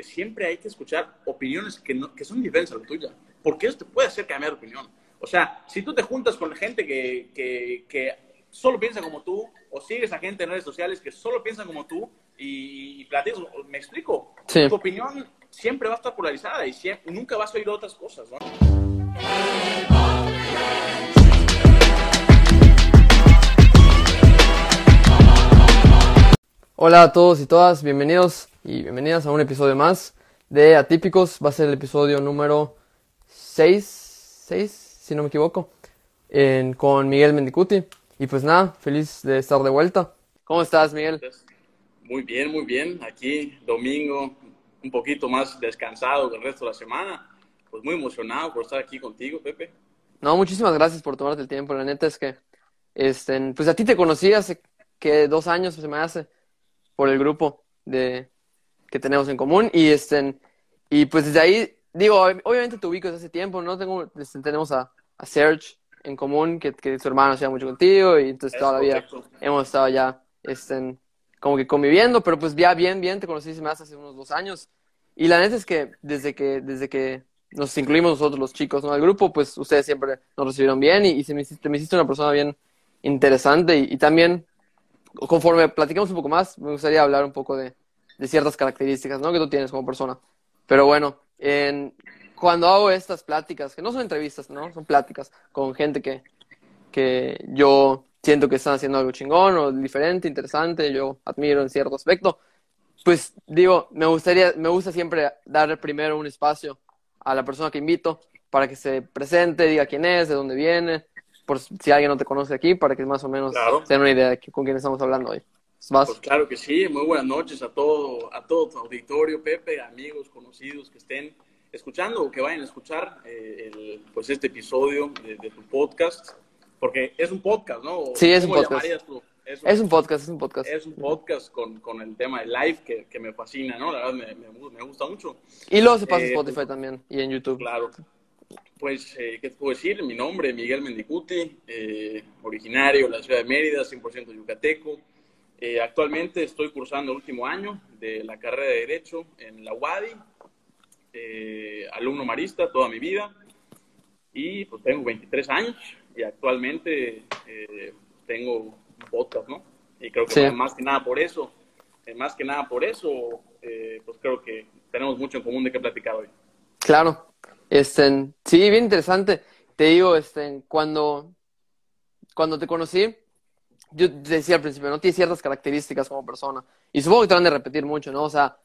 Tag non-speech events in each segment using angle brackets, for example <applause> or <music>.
que siempre hay que escuchar opiniones que, no, que son diferentes a la tuya, porque eso te puede hacer cambiar de opinión. O sea, si tú te juntas con gente que, que, que solo piensa como tú, o sigues a gente en redes sociales que solo piensan como tú y, y platicas, me explico, Sí. tu opinión siempre va a estar polarizada y siempre, nunca vas a oír otras cosas, ¿no? Hola a todos y todas, bienvenidos y bienvenidas a un episodio más de Atípicos. Va a ser el episodio número 6, 6 si no me equivoco, en- con Miguel Mendicuti. Y pues nada, feliz de estar de vuelta. ¿Cómo estás, Miguel? Muy bien, muy bien. Aquí, domingo, un poquito más descansado que el resto de la semana. Pues muy emocionado por estar aquí contigo, Pepe. No, muchísimas gracias por tomarte el tiempo. La neta es que, este, pues a ti te conocí hace que dos años se me hace por el grupo de que tenemos en común y este, y pues desde ahí digo, ob- obviamente te ubico desde hace tiempo, no tengo, este, tenemos a, a Serge en común que, que su hermano se mucho contigo y entonces Es toda la vida correcto. hemos estado ya, este, como que conviviendo, pero pues ya bien, bien te conocí hace hace unos dos años y la neta es que desde que desde que nos incluimos nosotros los chicos, ¿no? Al grupo, pues ustedes siempre nos recibieron bien y, y se me hiciste, me hiciste una persona bien interesante y, y también, conforme platicamos un poco más, me gustaría hablar un poco de, de ciertas características, ¿no? Que tú tienes como persona. Pero bueno, en, cuando hago estas pláticas, que no son entrevistas, ¿no? Son pláticas con gente que, que yo siento que están haciendo algo chingón o diferente, interesante, yo admiro en cierto aspecto, pues digo, me gustaría, me gusta siempre darle primero un espacio a la persona que invito para que se presente, diga quién es, de dónde viene, por si alguien no te conoce aquí, para que más o menos Claro. tengan una idea de con quién estamos hablando hoy. ¿Vas? Pues claro que sí. Muy buenas noches a todo, a todo tu auditorio, Pepe, amigos, conocidos que estén escuchando o que vayan a escuchar eh, el- pues este episodio de, de tu podcast. Porque es un podcast, ¿no? ¿O Sí, es un podcast. Es un podcast, es un podcast. es un podcast con, con el tema de live que, que me fascina, ¿no? La verdad me, me- me gusta mucho. Y luego se pasa Eh, Spotify también y en YouTube. Claro. Pues, eh, ¿qué te puedo decir? Mi nombre es Miguel Mendicuti, eh, originario de la ciudad de Mérida, 100% yucateco. Eh, actualmente estoy cursando el último año de la carrera de Derecho en la UADI, eh, alumno marista toda mi vida. Y pues tengo 23 años y actualmente eh, tengo podcast, ¿no? Y creo que Sí. más que nada por eso, eh, más que nada por eso, pues creo que tenemos mucho en común de qué platicar hoy. Claro. Este, sí, bien interesante. Te digo, este, cuando, cuando te conocí, yo decía al principio, no tienes ciertas características como persona. Y supongo que te van a repetir mucho, ¿no? O sea,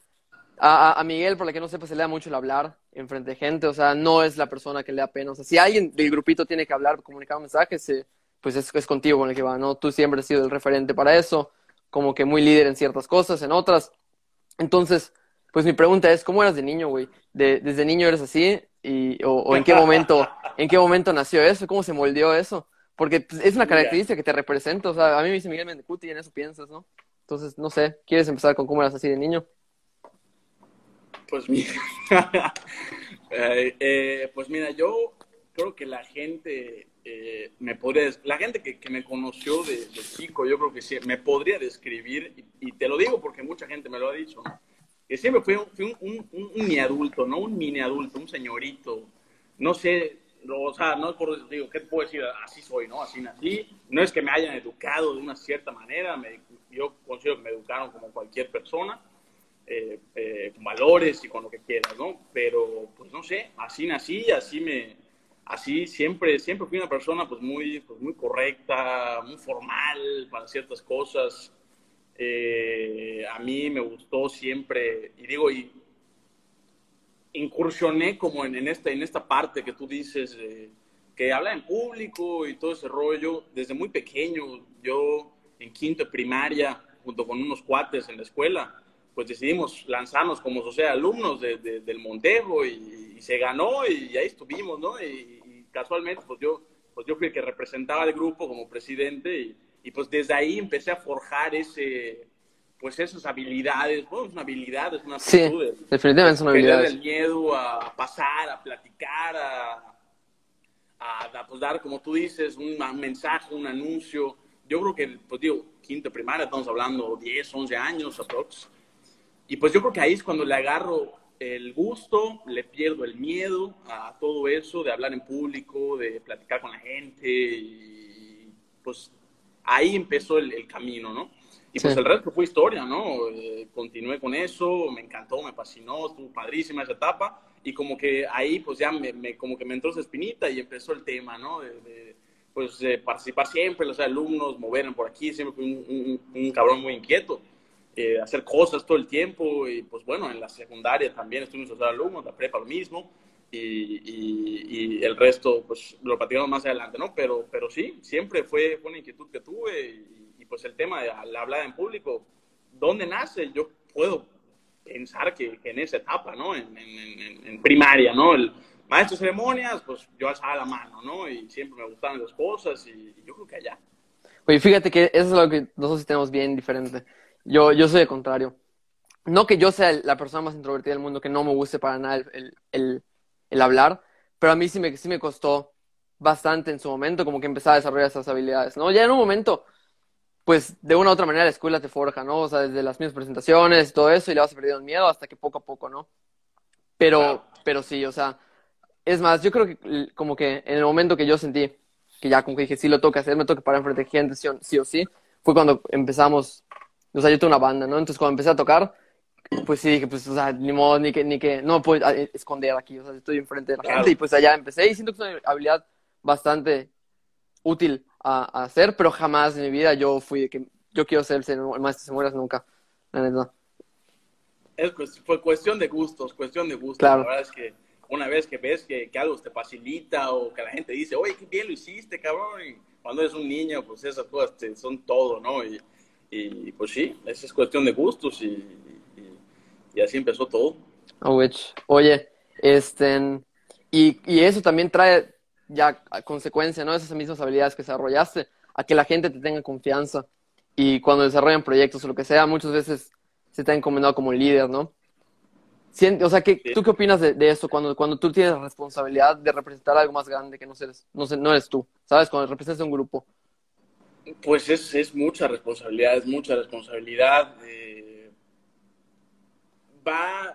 a, a- Miguel, por la que no sepa, se le da mucho el hablar en frente de gente. O sea, no es la persona que le da pena. O sea, si alguien del grupito tiene que hablar, comunicar mensajes, eh, pues es, es contigo con el que va, ¿no? Tú siempre has sido el referente para eso, como que muy líder en ciertas cosas, en otras. Entonces, pues mi pregunta es, ¿cómo eras de niño, güey? De, ¿Desde niño eres así? Y, o, o en qué momento, en qué momento nació eso? ¿Cómo se moldeó eso? Porque pues, es una característica que te representa. O sea, a mí me dice Miguel Mendicuti y en eso piensas, ¿no? Entonces, no sé, ¿quieres empezar con cómo eras así de niño? Pues mira, <laughs> Eh, eh, pues mira, yo creo que la gente eh, me podría, la gente que, que me conoció de, de chico, yo creo que sí, me podría describir, y, y te lo digo porque mucha gente me lo ha dicho, ¿no? que siempre fui, un, fui un, un, un mini adulto, ¿no? Un mini adulto, un señorito, no sé, no, o sea, no es por, digo, ¿qué te puedo decir? Así soy, ¿no? Así nací, no es que me hayan educado de una cierta manera, me- yo considero que me educaron como cualquier persona, eh, eh, con valores y con lo que quieras, ¿no? Pero, pues no sé, así nací, así me, así siempre, siempre fui una persona pues muy, pues, muy correcta, muy formal para ciertas cosas. Eh, a mí me gustó siempre, y digo, y incursioné como en, en esta, en esta parte que tú dices, eh, que habla en público y todo ese rollo, desde muy pequeño, yo en quinto de primaria, junto con unos cuates en la escuela, pues decidimos lanzarnos como sociedad alumnos de- de- del Montejo y, y se ganó y ahí estuvimos, ¿no? Y, y casualmente, pues yo, pues yo fui el que representaba al grupo como presidente y, y pues desde ahí empecé a forjar ese, pues esas habilidades, bueno, es una habilidad, es una Sí, aptitud de- definitivamente son habilidades. el miedo a pasar, a platicar, a, a, a, pues, dar, como tú dices, un mensaje, un anuncio. Yo creo que, pues digo, quinto primaria, estamos hablando 10, 11 años aprox. Y pues yo creo que ahí es cuando le agarro el gusto, le pierdo el miedo a todo eso de hablar en público, de platicar con la gente y pues ahí empezó el, camino, ¿no? Y pues el resto fue historia, ¿no? Eh, continué con eso, me encantó, me fascinó, estuvo padrísima esa etapa y como que ahí pues ya me, como que me entró esa espinita y empezó el tema, ¿no? De, pues participar siempre, los alumnos, moverme por aquí, siempre fui un, un cabrón muy inquieto. Eh, hacer cosas todo el tiempo y pues bueno, en la secundaria también estuvimos los alumnos, la prepa lo mismo y, y, el resto pues lo platicamos más adelante, ¿no? Pero, pero sí, siempre fue, una inquietud que tuve y, pues el tema de la hablar en público, ¿dónde nace? Yo puedo pensar que, en esa etapa, ¿no? En, en, en, primaria, ¿no? El maestro de ceremonias, pues yo alzaba la mano, ¿no? Y siempre me gustaban las cosas y, yo creo que allá. Oye, fíjate que eso es lo que nosotros tenemos bien diferente yo, yo soy el contrario. No que yo sea la persona más introvertida del mundo, que no me guste para nada el, el, el, hablar, pero a mí sí me, sí me costó bastante en su momento como que empezar a desarrollar esas habilidades, ¿no? Ya en un momento, pues de una u otra manera la escuela te forja, ¿no? O sea, desde las mismas presentaciones y todo eso, y le vas perdiendo el miedo hasta que poco a poco, ¿no? Pero, pero sí, o sea, es más, yo creo que como que en el momento que yo sentí que ya como que dije, sí lo toca hacer, me toca parar enfrente de gente, sí o sí, fue cuando empezamos o sea, yo tengo una banda, ¿no? Entonces cuando empecé a tocar, pues sí dije, pues, o sea, ni modo, ni que, ni que, no puedo esconder aquí, o sea, estoy enfrente de la gente y pues allá empecé y siento que es una habilidad bastante útil a, hacer, pero jamás en mi vida yo fui de que yo quiero ser el, maestro se mueras nunca, la neta. Es, fue cuestión de gustos, cuestión de gustos. Claro. La verdad es que una vez que ves que, que, algo te facilita o que la gente dice, oye, qué bien lo hiciste, cabrón, y cuando eres un niño, pues esas cosas son todo, ¿no? Y, y pues sí, esa es cuestión de gustos y, y, así empezó todo. Oh, Oye, este, y, y, eso también trae ya a consecuencia, ¿no? Esas mismas habilidades que desarrollaste, a que la gente te tenga confianza. Y cuando desarrollan proyectos o lo que sea, muchas veces se te ha encomendado como líder, ¿no? O sea, ¿qué, ¿tú qué opinas de, de, eso cuando, cuando tú tienes la responsabilidad de representar algo más grande que no eres, no, no eres tú, ¿sabes? Cuando representas un grupo. Pues es, es mucha responsabilidad, es mucha responsabilidad. Eh, va,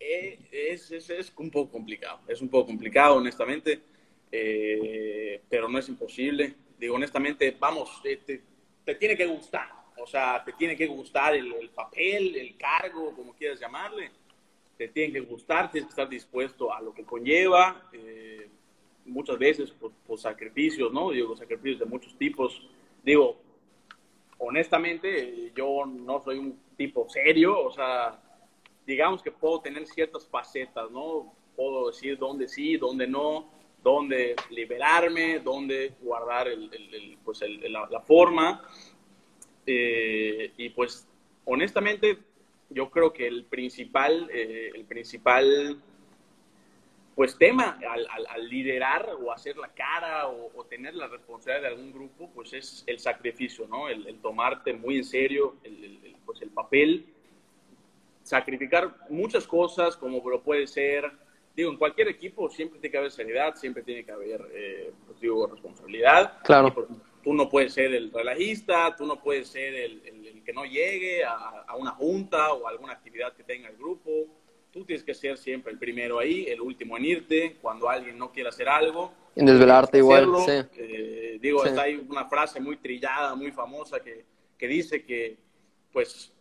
es, es, es, un poco complicado, es un poco complicado, honestamente, eh, pero no es imposible. Digo, honestamente, vamos, te, te, tiene que gustar, o sea, te tiene que gustar el, el, papel, el cargo, como quieras llamarle, te tiene que gustar, tienes que estar dispuesto a lo que conlleva. Eh, muchas veces por, sacrificios, ¿no? Digo, sacrificios de muchos tipos. Digo, honestamente, yo no soy un tipo serio, o sea, digamos que puedo tener ciertas facetas, ¿no? Puedo decir dónde sí, dónde no, dónde liberarme, dónde guardar el, pues la, forma. Eh, y pues, honestamente, yo creo que el principal, eh, el principal pues tema al, liderar o hacer la cara o, tener la responsabilidad de algún grupo, pues es el sacrificio, ¿no? El, tomarte muy en serio el, pues el papel, sacrificar muchas cosas como lo puede ser, digo, en cualquier equipo siempre tiene que haber seriedad, siempre tiene que haber, eh, pues digo, responsabilidad. Claro. tú no puedes ser el relajista, tú no puedes ser el, que no llegue a, a una junta o a alguna actividad que tenga el grupo tú tienes que ser siempre el primero ahí, el último en irte, cuando alguien no quiere hacer algo. En desvelarte igual, sí. Eh, digo, está ahí una frase muy trillada, muy famosa, que, que dice que, pues,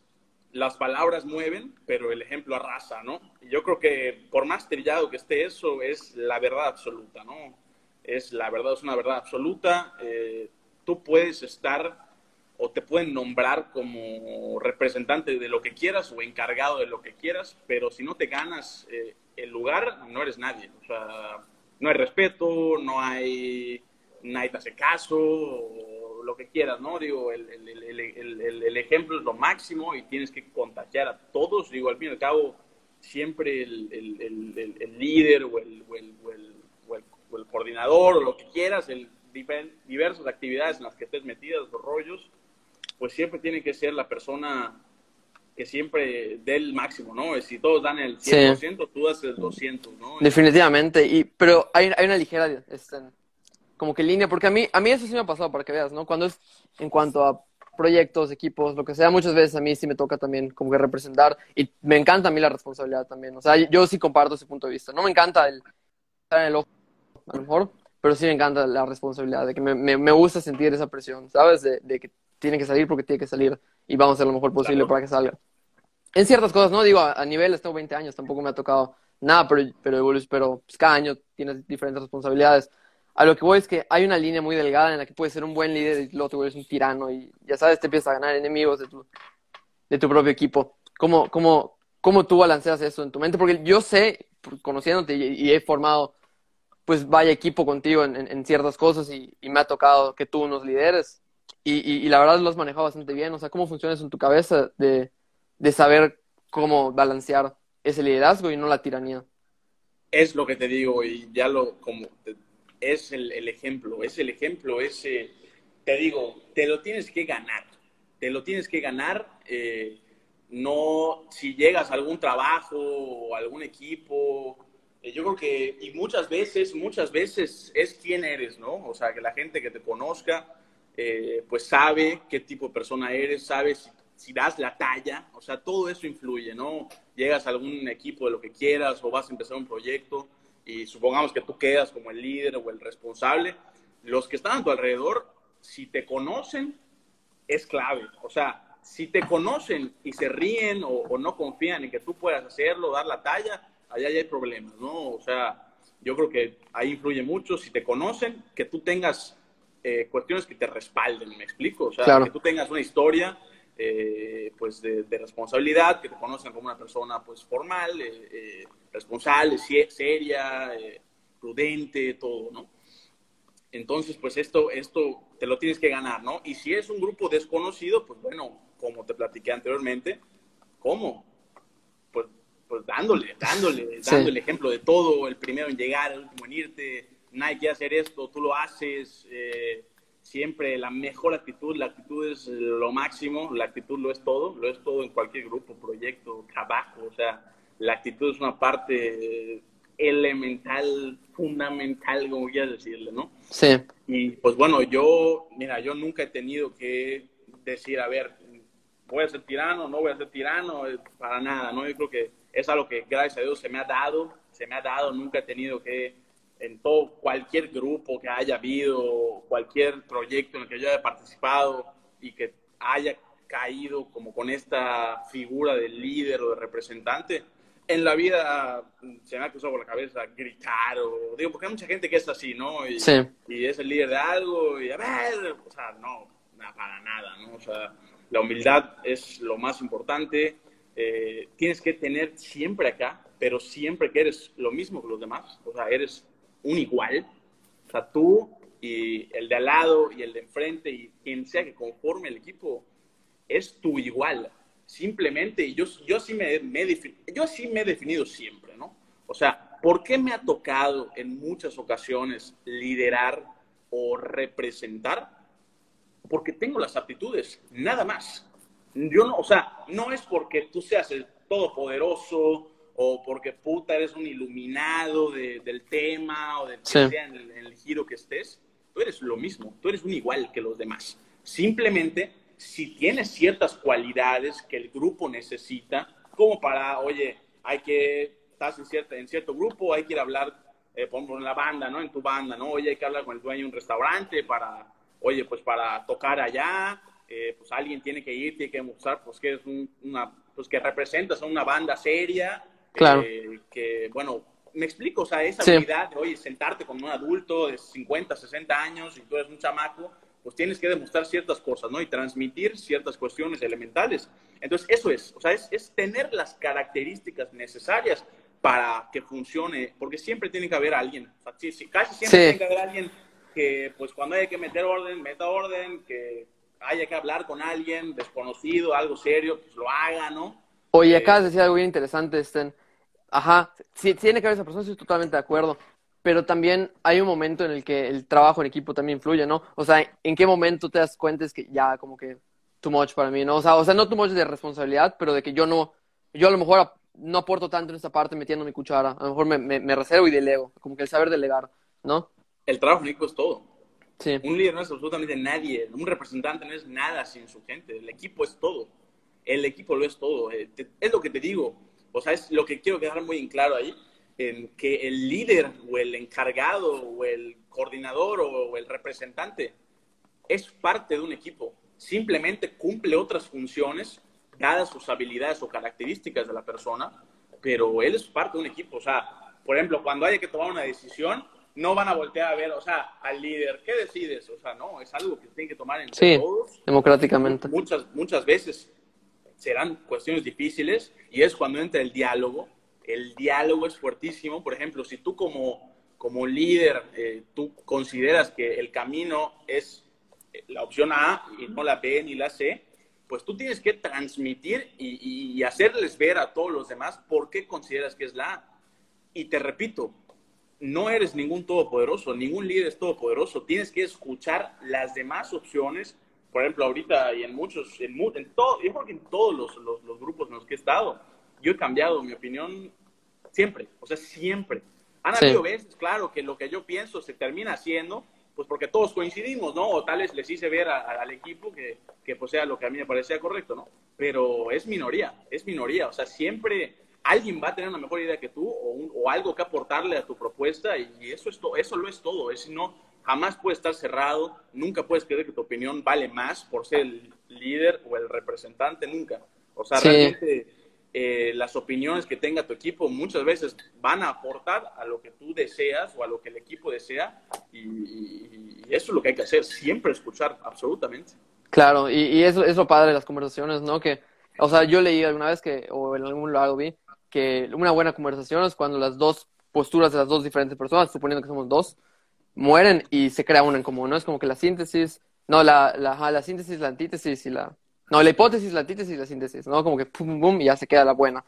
las palabras mueven, pero el ejemplo arrasa, ¿no? Yo creo que por más trillado que esté eso, es la verdad absoluta, ¿no? Es la verdad, es una verdad absoluta. Eh, tú puedes estar o te pueden nombrar como representante de lo que quieras o encargado de lo que quieras, pero si no te ganas eh, el lugar, no eres nadie. O sea, no hay respeto, no hay, nadie te hace caso, lo que quieras, ¿no? Digo, el, el, el, ejemplo es lo máximo y tienes que contagiar a todos. Digo, al fin y al cabo, siempre el, líder o el, o el, coordinador o lo que quieras, el, diversas actividades en las que estés metidas, los rollos, pues siempre tiene que ser la persona que siempre dé el máximo, ¿no? Si todos dan el 100%, tú das el 200, ¿no? Definitivamente, y, pero hay, hay una ligera, este, como que línea, porque a mí, a mí eso sí me ha pasado, para que veas, ¿no? Cuando es en cuanto a proyectos, equipos, lo que sea, muchas veces a mí sí me toca también como que representar y me encanta a mí la responsabilidad también. O sea, yo sí comparto ese punto de vista. No me encanta el estar en el ojo, a lo mejor, pero sí me encanta la responsabilidad, de que me, me, gusta sentir esa presión, ¿sabes? De, de, que tiene que salir porque tiene que salir y vamos a hacer lo mejor posible para que salga. En ciertas cosas, ¿no? Digo, a, a nivel, tengo 20 años, tampoco me ha tocado nada, pero, pero, pero pues, cada año tienes diferentes responsabilidades. A lo que voy es que hay una línea muy delgada en la que puedes ser un buen líder y luego te vuelves un tirano y ya sabes, te empiezas a ganar enemigos de tu, de tu propio equipo. ¿Cómo, cómo, ¿Cómo tú balanceas eso en tu mente? Porque yo sé, conociéndote y, he formado, pues vaya equipo contigo en, ciertas cosas y, me ha tocado que tú nos lideres y, la verdad lo has manejado bastante bien. O sea, ¿cómo funciona eso en tu cabeza de, de saber cómo balancear ese liderazgo y no la tiranía. Es lo que te digo y ya lo es el, ejemplo, es el ejemplo, ese, te digo, te lo tienes que ganar, te lo tienes que ganar, eh, no si llegas a algún trabajo o algún equipo, eh, yo creo que, y muchas veces, muchas veces es quién eres, ¿no? O sea, que la gente que te conozca, eh, pues sabe qué tipo de persona eres, sabe si si das la talla, o sea, todo eso influye, ¿no? Llegas a algún equipo de lo que quieras o vas a empezar un proyecto y supongamos que tú quedas como el líder o el responsable, los que están a tu alrededor, si te conocen, es clave. O sea, si te conocen y se ríen o, no confían en que tú puedas hacerlo, dar la talla, allá ya hay problemas, ¿no? O sea, yo creo que ahí influye mucho. Si te conocen, que tú tengas eh, cuestiones que te respalden, ¿me explico? O sea, que tú tengas una historia eh, pues de, responsabilidad, que te conocen como una persona pues formal, eh, eh, responsable, seria, prudente, todo, ¿no? Entonces, pues esto, esto te lo tienes que ganar, ¿no? Y si es un grupo desconocido, pues bueno, como te platiqué anteriormente, ¿cómo? Pues, pues dándole, dándole, dando el ejemplo de todo, el primero en llegar, el último en irte, nadie quiere hacer esto, tú lo haces, eh, siempre la mejor actitud, la actitud es lo máximo, la actitud lo es todo, lo es todo en cualquier grupo, proyecto, trabajo, o sea, la actitud es una parte elemental, fundamental, como quieras decirle, ¿no? Sí. Y pues bueno, yo, mira, yo nunca he tenido que decir, a ver, voy a ser tirano, no voy a ser tirano, eh, para nada, ¿no? Yo creo que es algo que gracias a Dios se me ha dado, se me ha dado, nunca he tenido que en todo, cualquier grupo que haya habido, cualquier proyecto en el que yo haya participado y que haya caído como con esta figura de líder o de representante, en la vida se me ha cruzado por la cabeza gritar o digo, porque hay mucha gente que es así, ¿no? Y, y es el líder de algo y a ver, o sea, no, para nada, ¿no? O sea, la humildad es lo más importante. Eh, tienes que tener siempre acá, pero siempre que eres lo mismo que los demás, o sea, eres un igual. O sea, tú y el de al lado y el de enfrente y quien sea que conforme el equipo es tu igual. Simplemente, yo, yo, sí me, yo sí me he definido siempre, ¿no? O sea, ¿por qué me ha tocado en muchas ocasiones liderar o representar? Porque tengo las aptitudes, nada más. Yo no, o sea, no es porque tú seas el todopoderoso o porque puta eres un iluminado del tema o de sea en el, giro que estés, tú eres lo mismo, tú eres un igual que los demás. Simplemente, si tienes ciertas cualidades que el grupo necesita, como para, oye, hay que, estás en, cierta, en cierto grupo, hay que ir a hablar, eh, por ejemplo, en la banda, ¿no? En tu banda, ¿no? Oye, hay que hablar con el dueño de un restaurante para, oye, pues para tocar allá, eh, pues alguien tiene que ir, tiene que mostrar, pues que es una, pues que representas a una banda seria, Claro. que, bueno, me explico, o sea, esa habilidad de, oye, sentarte con un adulto de 50, 60 años y tú eres un chamaco, pues tienes que demostrar ciertas cosas, ¿no? Y transmitir ciertas cuestiones elementales. Entonces, eso es, o sea, es, es tener las características necesarias para que funcione, porque siempre tiene que haber alguien, o sea, sí, casi siempre tiene que haber alguien que, pues, cuando hay que meter orden, meta orden, que haya que hablar con alguien desconocido, algo serio, pues lo haga, ¿no? Oye, acá de decir algo bien interesante, Sten. Ajá, sí, tiene que haber esa persona, estoy totalmente de acuerdo. Pero también hay un momento en el que el trabajo en equipo también influye, ¿no? O sea, ¿en qué momento te das cuenta es que ya como que too much para mí, ¿no? O sea, o sea, no too much de responsabilidad, pero de que yo no, yo a lo mejor no aporto tanto en esta parte metiendo mi cuchara. A lo mejor me, me, reservo y delego, como que el saber delegar, ¿no? El trabajo en equipo es todo. Un líder no es absolutamente nadie. Un representante no es nada sin su gente. El equipo es todo. El equipo lo es todo. Eh, es lo que te digo. O sea, es lo que quiero dejar muy en claro ahí. En que el líder o el encargado o el coordinador o el representante es parte de un equipo. Simplemente cumple otras funciones dadas sus habilidades o características de la persona, pero él es parte de un equipo. O sea, por ejemplo, cuando hay que tomar una decisión, no van a voltear a ver, o sea, al líder, ¿qué decides? O sea, no, es algo que tienen que tomar entre sí, democráticamente. Muchas, muchas veces serán cuestiones difíciles y es cuando entra el diálogo. El diálogo es fuertísimo. Por ejemplo, si tú como, como líder, eh, tú consideras que el camino es la opción A y no la B ni la C, pues tú tienes que transmitir y, y hacerles ver a todos los demás por qué consideras que es la A. Y te repito, no eres ningún todopoderoso, ningún líder es todopoderoso. Tienes que escuchar las demás opciones. Por ejemplo, ahorita y en muchos, en, en todo, yo creo que en todos los, los, grupos en los que he estado, yo he cambiado mi opinión siempre, o sea, siempre. Han habido veces, claro, que lo que yo pienso se termina haciendo, pues porque todos coincidimos, ¿no? O tal vez les hice ver al equipo que, que pues sea lo que a mí me parecía correcto, ¿no? Pero es minoría, es minoría, o sea, siempre alguien va a tener una mejor idea que tú o, algo que aportarle a tu propuesta y eso, es eso lo es todo. Es, no, jamás puedes estar cerrado, nunca puedes creer que tu opinión vale más por ser el líder o el representante, nunca. O sea, realmente eh, las opiniones que tenga tu equipo muchas veces van a aportar a lo que tú deseas o a lo que el equipo desea y, eso es lo que hay que hacer, siempre escuchar, absolutamente. Claro, y, y eso es lo padre de las conversaciones, ¿no? Que, o sea, yo leí alguna vez que, o en algún lado vi, que una buena conversación es cuando las dos posturas de las dos diferentes personas, suponiendo que somos dos, mueren y se crea una en común, ¿no? Es como que la síntesis, no, la, la, la síntesis, la antítesis y la... No, la hipótesis, la antítesis y la síntesis, ¿no? Como que pum, pum, y ya se queda la buena,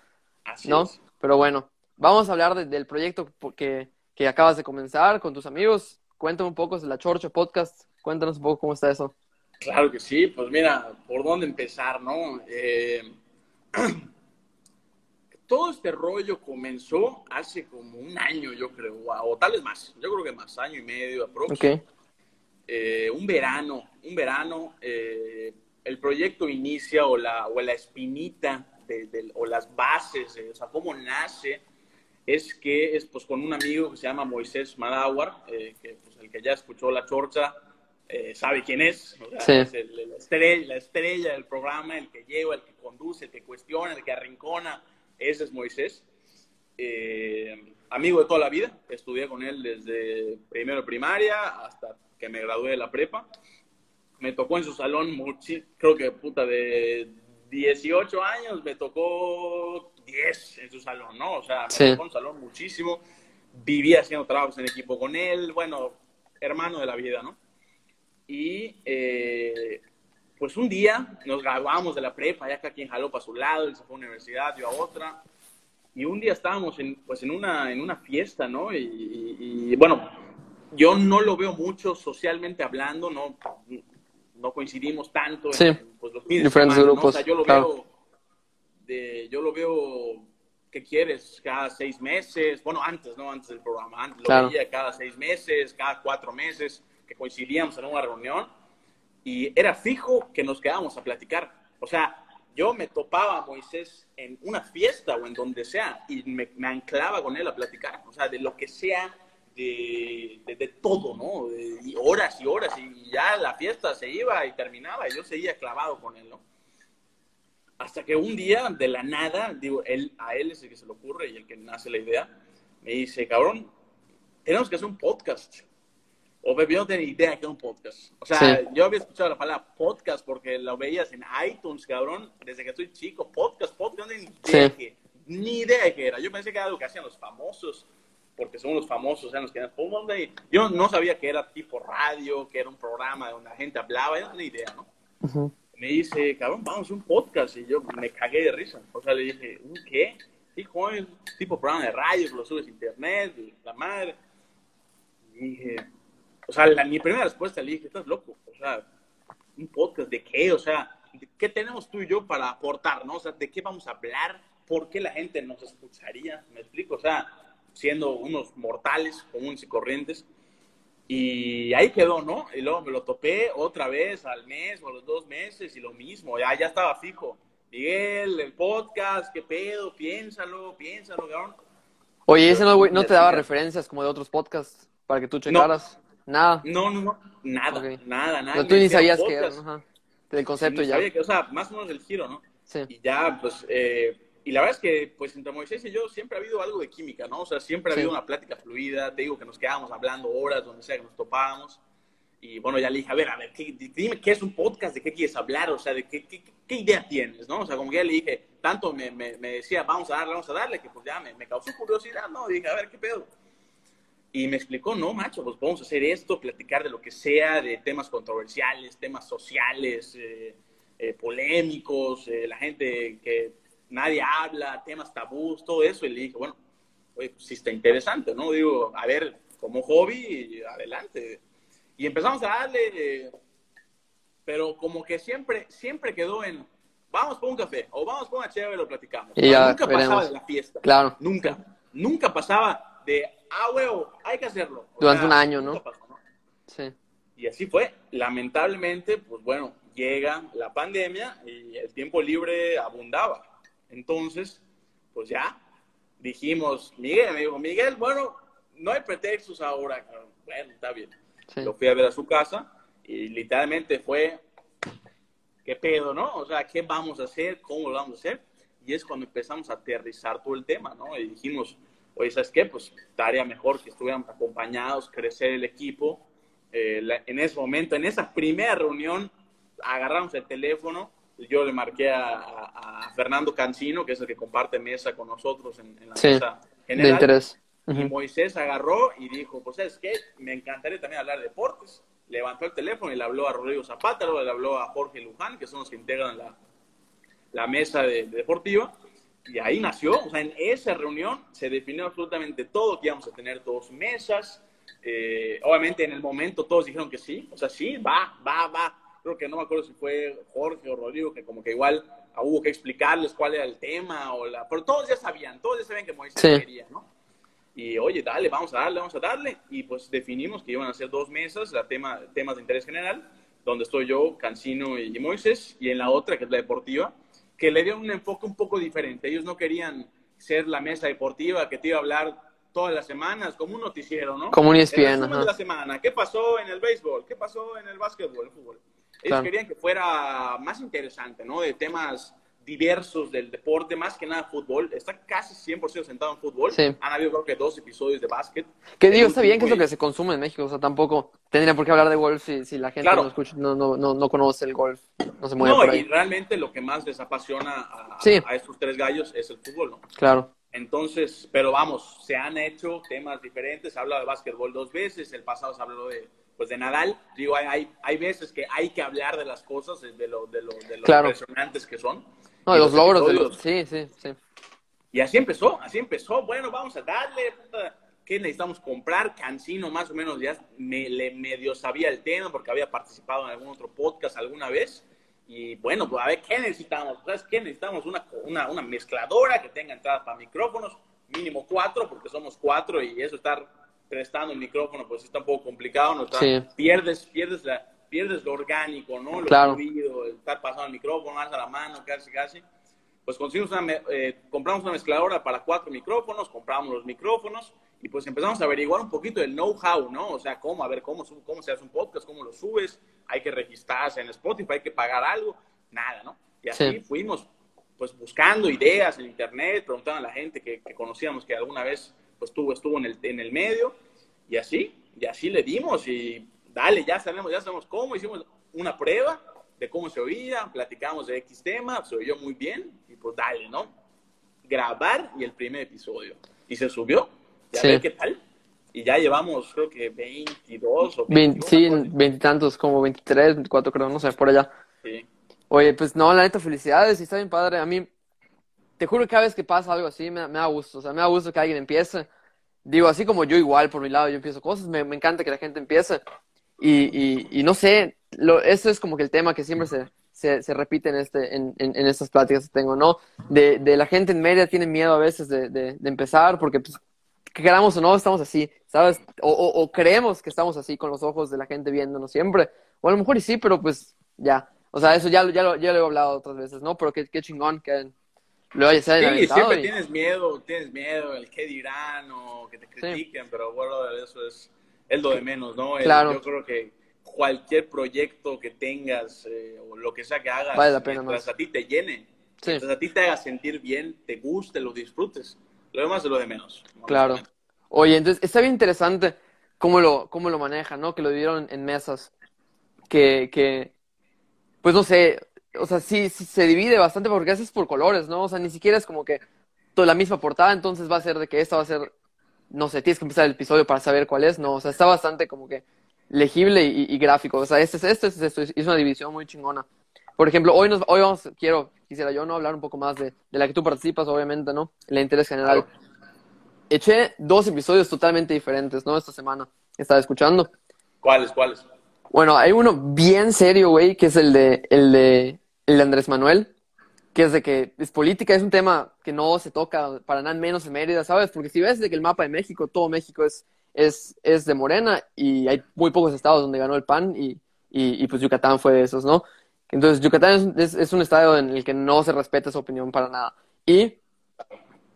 ¿no? Pero bueno, vamos a hablar del proyecto que, que acabas de comenzar con tus amigos. Cuéntame un poco de la Chorcha Podcast. Cuéntanos un poco cómo está eso. Claro que sí, pues mira, por dónde empezar, ¿no? Eh, <clears throat> todo este rollo comenzó hace como un año, yo creo, o tal vez más, yo creo que más, año y medio aproximadamente. Eh, un verano, un verano, eh, el proyecto inicia o la, o la espinita o las bases, o sea, cómo nace, es que es pues con un amigo que se llama Moisés Madawar, eh, que pues el que ya escuchó La Chorcha sabe quién es, es la, estrella, la estrella del programa, el que lleva, el que conduce, el que cuestiona, el que arrincona, ese es Moisés. Eh, amigo de toda la vida, estudié con él desde primero primaria hasta que me gradué de la prepa. Me tocó en su salón, creo que puta de 18 años, me tocó 10 en su salón, ¿no? O sea, me tocó en su salón muchísimo. Vivía haciendo trabajos en equipo con él, bueno, hermano de la vida, ¿no? Y eh, pues un día nos graduamos de la prepa, ya que quien jaló para su lado, él se fue a una universidad, yo a otra, y un día estábamos en, pues en una, en una fiesta, ¿no? Y, bueno, yo no lo veo mucho socialmente hablando, no, no coincidimos tanto en, pues, los diferentes grupos. O sea, yo lo veo, de, yo lo veo, ¿qué quieres? Cada seis meses, bueno, antes, ¿no? Antes del programa, antes lo veía cada seis meses, cada cuatro meses, que coincidíamos en una reunión y era fijo que nos quedábamos a platicar. O sea, yo me topaba a Moisés en una fiesta o en donde sea y me, anclaba con él a platicar, o sea, de lo que sea, de, de, todo, ¿no? De, horas y horas y ya la fiesta se iba y terminaba y yo seguía clavado con él, ¿no? Hasta que un día, de la nada, digo, él, a él es el que se le ocurre y el que nace la idea, me dice, cabrón, tenemos que hacer un podcast. O yo no tenía idea que era un podcast. O sea, yo había escuchado la palabra podcast porque lo veías en iTunes, cabrón, desde que estoy chico. Podcast, podcast, no tenía ni idea, ni idea de qué era. Yo pensé que era algo que hacían los famosos, porque son los famosos, o sea, los que Yo no sabía que era tipo radio, que era un programa donde la gente hablaba, yo no tenía idea, ¿no? Me dice, cabrón, vamos a un podcast. Y yo me cagué de risa. O sea, le dije, ¿un qué? Sí, joven, tipo programa de radio, que lo subes a internet, la madre. Y dije, o sea, mi primera respuesta le dije, estás loco. O sea, un podcast de qué? O sea, ¿qué tenemos tú y yo para aportar? ¿no? O sea, ¿de qué vamos a hablar? ¿Por qué la gente nos escucharía? ¿Me explico? O sea, siendo unos mortales comunes y corrientes. Y ahí quedó, ¿no? Y luego me lo topé otra vez al mes o a los dos meses y lo mismo, ya, ya estaba fijo. Miguel, el podcast, qué pedo, piénsalo, piénsalo, cabrón. Oye, ese no, no te daba referencias como de otros podcasts para que tú checaras. Nada. No, no, no, nada, nada, nada. tú ni sabías que, ajá, del concepto ya. o sea, más o menos el giro, ¿no? Sí. Y ya, pues, eh, y la verdad es que, pues, entre Moisés y yo siempre ha habido algo de química, ¿no? O sea, siempre ha habido una plática fluida. Te digo que nos quedábamos hablando horas, donde sea que nos topábamos. Y bueno, ya le dije, a ver, a ver, dime qué es un podcast, de qué quieres hablar, o sea, de qué, qué, qué idea tienes, ¿no? O sea, como que ya le dije, tanto me, me, me, decía, vamos a darle, vamos a darle, que pues ya me, me causó curiosidad, ¿no? Y dije, a ver, ¿qué pedo? Y me explicó, no, macho, pues vamos a hacer esto, platicar de lo que sea, de temas controversiales, temas sociales, eh, eh, polémicos, eh, la gente que nadie habla, temas tabús, todo eso. Y le dije, bueno, pues sí está interesante, ¿no? Digo, a ver, como hobby, adelante. Y empezamos a darle, pero como que siempre, siempre quedó en, vamos por un café o vamos por una chévere y lo platicamos. Y ya, nunca pasaba de la fiesta. Claro. Nunca. Nunca pasaba de, ah, huevo, hay que hacerlo. Durante un año, ¿no? Sí. Y así fue. Lamentablemente, pues bueno, llega la pandemia y el tiempo libre abundaba. Entonces, pues ya dijimos, Miguel, me dijo, Miguel, bueno, no hay pretextos ahora. Bueno, está bien. Lo fui a ver a su casa y literalmente fue, ¿qué pedo, no? O sea, ¿qué vamos a hacer? ¿Cómo lo vamos a hacer? Y es cuando empezamos a aterrizar todo el tema, ¿no? Y dijimos, oye, ¿sabes qué? Pues estaría mejor que estuviéramos acompañados, crecer el equipo. Eh, en ese momento, en esa primera reunión, agarramos el teléfono, yo le marqué a, Fernando Cancino, que es el que comparte mesa con nosotros en, la mesa general. De interés. Y Moisés agarró y dijo, pues es que me encantaría también hablar de deportes. Levantó el teléfono y le habló a Rodrigo Zapata, luego le habló a Jorge Luján, que son los que integran la, la mesa de, deportiva. Y ahí nació, o sea, en esa reunión se definió absolutamente todo, que íbamos a tener dos mesas. Eh, obviamente en el momento todos dijeron que sí, o sea, sí, va, va, va. Creo que no me acuerdo si fue Jorge o Rodrigo, que como que igual hubo que explicarles cuál era el tema, o la... pero todos ya sabían, todos ya sabían que Moisés quería, ¿no? Y oye, dale, vamos a darle, vamos a darle. Y pues definimos que iban a ser dos mesas, la tema, temas de interés general, donde estoy yo, Cancino y Moisés, y en la otra, que es la deportiva, que le dieron un enfoque un poco diferente. Ellos no querían ser la mesa deportiva que te iba a hablar todas las semanas, como un noticiero, ¿no? Como un ESPN. de la semana. ¿Qué pasó en el béisbol? ¿Qué pasó en el básquetbol, el fútbol? Ellos querían que fuera más interesante, ¿no? De temas diversos del deporte, más que nada fútbol. Está casi 100% sentado en fútbol. Sí. Han habido creo que dos episodios de básquet. Que digo, está bien que es lo que se consume en México. O sea, tampoco tendría por qué hablar de golf si, si la gente no, escucha, no, no, no, conoce el golf. No se mueve por ahí. y realmente lo que más les apasiona a, a estos tres gallos es el fútbol, ¿no? Claro. Entonces, pero vamos, se han hecho temas diferentes. Se ha hablado de básquetbol dos veces. El pasado se habló de pues de Nadal, digo, hay, hay, veces que hay que hablar de las cosas, de lo, de lo, de lo impresionantes que son. No, de los logros de los... Sí, sí, sí. Y así empezó, así empezó. Bueno, vamos a darle, ¿qué necesitamos comprar? Cancino más o menos ya me, le medio sabía el tema porque había participado en algún otro podcast alguna vez. Y bueno, pues a ver, ¿qué necesitamos? ¿Sabes qué? Necesitamos una, una, una mezcladora que tenga entrada para micrófonos, mínimo cuatro, porque somos cuatro y eso estar prestando el micrófono, pues está un poco complicado, ¿no? Pierdes, pierdes, la, pierdes lo orgánico, ¿no? Lo claro. estar pasando el micrófono, alza la mano, casi, casi. Pues conseguimos una, eh, compramos una mezcladora para cuatro micrófonos, compramos los micrófonos y pues empezamos a averiguar un poquito del know-how, ¿no? O sea, cómo, a ver, cómo, cómo se hace un podcast, cómo lo subes, hay que registrarse en Spotify, hay que pagar algo, nada, ¿no? Y así fuimos, pues buscando ideas en internet, preguntando a la gente que, que conocíamos que alguna vez pues estuvo, estuvo en el, en el medio y así, y así le dimos y dale, ya sabemos, ya sabemos cómo, hicimos una prueba de cómo se oía, platicamos de X tema, se oyó muy bien y pues dale, ¿no? Grabar y el primer episodio. Y se subió, ya ver qué tal. Y ya llevamos, creo que 22 o 21, Sí, veintitantos, como 23, 24 creo, no sé, por allá. Sí. Oye, pues no, la neta, felicidades, y está bien padre. A mí, te juro que cada vez que pasa algo así, me, me, da gusto. O sea, me da gusto que alguien empiece. Digo, así como yo igual, por mi lado, yo empiezo cosas, me, me encanta que la gente empiece. Y, y, y no sé, lo, eso es como que el tema que siempre se, se, se repite en, este, en, en, en, estas pláticas que tengo, ¿no? De, de la gente en media tiene miedo a veces de, de, de empezar porque pues, queramos o no, estamos así, ¿sabes? O, o, creemos que estamos así con los ojos de la gente viéndonos siempre. O a lo mejor y sí, pero pues ya. O sea, eso ya, ya, lo, ya lo he hablado otras veces, ¿no? Pero qué, qué chingón que lo hayas Sí, siempre tienes miedo, tienes miedo, el qué dirán o que te critiquen, pero bueno, eso es, es lo de menos, ¿no? claro. Yo creo que cualquier proyecto que tengas eh, o lo que sea que hagas, vale la pena mientras a ti te llene, sí. mientras a ti te haga sentir bien, te guste, lo disfrutes. Lo demás es lo de menos. Claro. Oye, entonces está bien interesante cómo lo, cómo lo manejan, ¿no? Que lo dividieron en mesas. Que, que, pues no sé, o sea, sí, sí se divide bastante porque haces por colores, ¿no? O sea, ni siquiera es como que toda la misma portada, entonces va a ser de que esta va a ser, no sé, tienes que empezar el episodio para saber cuál es, ¿no? O sea, está bastante como que legible y, gráfico. O sea, este es esto, este es esto. Es una división muy chingona. Por ejemplo, hoy, nos, hoy vamos, quiero, quisiera yo, ¿no? Hablar un poco más de, de la que tú participas, obviamente, ¿no? El interés general. Eché dos episodios totalmente diferentes, ¿no? Esta semana. Estaba escuchando. ¿Cuáles, cuáles? Bueno, hay uno bien serio, güey, que es el de, el de, el de Andrés Manuel, que es de que es política, es un tema que no se toca para nada menos en Mérida, ¿sabes? Porque si ves de que el mapa de México, todo México es es, es de Morena y hay muy pocos estados donde ganó el PAN y, y, pues Yucatán fue de esos, ¿no? Entonces Yucatán es, un estado en el que no se respeta esa opinión para nada. Y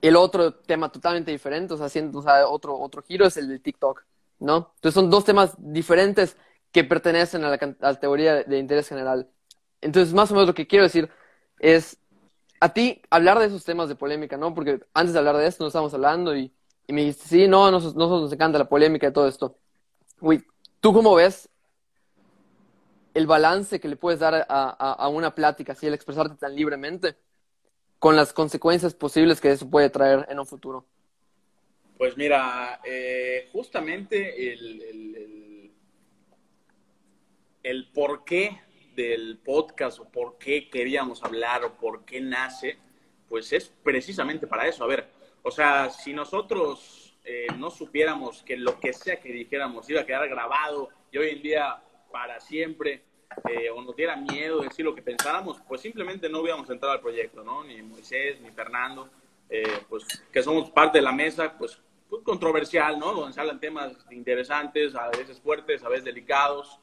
el otro tema totalmente diferente, o sea, haciendo otro, otro giro es el de TikTok, ¿no? Entonces son dos temas diferentes que pertenecen a la, teoría de interés general. Entonces, más o menos lo que quiero decir es a ti hablar de esos temas de polémica, ¿no? Porque antes de hablar de esto no estábamos hablando y y me dijiste, sí, no, nos, nos encanta la polémica de todo esto. Uy, ¿tú cómo ves el balance que le puedes dar a, a, una plática, así, el expresarte tan libremente, con las consecuencias posibles que eso puede traer en un futuro? Pues mira, eh, justamente el, el, el, el porqué del podcast o por qué queríamos hablar o por qué nace, pues es precisamente para eso. A ver, o sea, si nosotros eh, no supiéramos que lo que sea que dijéramos iba a quedar grabado y hoy en día para siempre, eh, o nos diera miedo decir lo que pensáramos, pues simplemente no hubiéramos entrado al proyecto, ¿no? Ni Moisés, ni Fernando, eh, pues que somos parte de la mesa, pues, pues, controversial, ¿no? Donde se hablan temas interesantes, a veces fuertes, a veces delicados.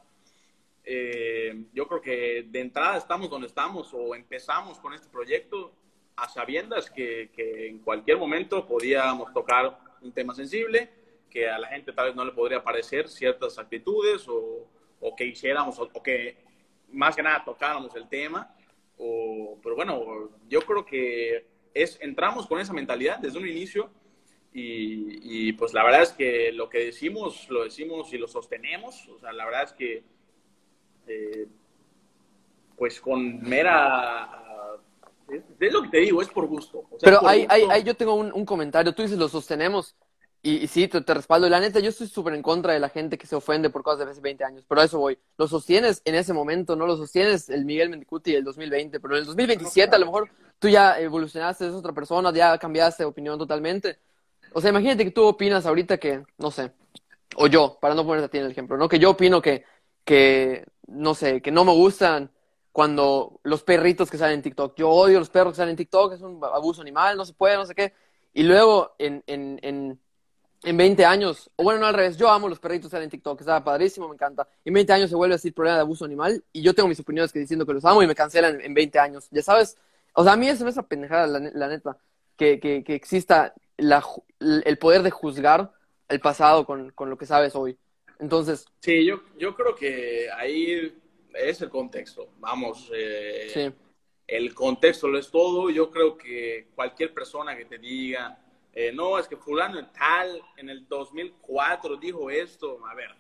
yo creo que de entrada estamos donde estamos o empezamos con este proyecto a sabiendas que, que, en cualquier momento podíamos tocar un tema sensible, que a la gente tal vez no le podría parecer ciertas actitudes o, o que hiciéramos o, que más que nada tocáramos el tema. O, pero bueno, yo creo que es, entramos con esa mentalidad desde un inicio y, y, pues la verdad es que lo que decimos, lo decimos y lo sostenemos. O sea, la verdad es que eh, pues con mera es lo que te digo, es por gusto. Pero ahí, yo tengo un, comentario. Tú dices, lo sostenemos. Y, y sí, te, te, respaldo. La neta, yo estoy súper en contra de la gente que se ofende por cosas de hace 20 años. Pero a eso voy. Lo sostienes en ese momento, no lo sostienes el Miguel Mendicuti del 2020. Pero en el 2027 a lo mejor tú ya evolucionaste, eres otra persona, ya cambiaste de opinión totalmente. O sea, imagínate que tú opinas ahorita que, no sé, o yo, para no ponerte a ti en el ejemplo, ¿no? Que yo opino que, que no sé, que no me gustan cuando los perritos que salen en TikTok, yo odio los perros que salen en TikTok, es un abuso animal, no se puede, no sé qué. Y luego en, en, en, en 20 años, o bueno, no al revés, yo amo los perritos que en TikTok, está padrísimo, me encanta. En 20 años se vuelve a decir problema de abuso animal y yo tengo mis opiniones que diciendo que los amo y me cancelan en 20 años. Ya sabes, o sea, a mí eso me es pendejada, la, la neta, que, que, que exista la, el poder de juzgar el pasado con, con lo que sabes hoy. Entonces. Sí, yo, yo creo que ahí es el contexto. Vamos, eh, el contexto lo es todo. Yo creo que cualquier persona que te diga, eh, no, es que fulano tal en el 2004 dijo esto, a ver,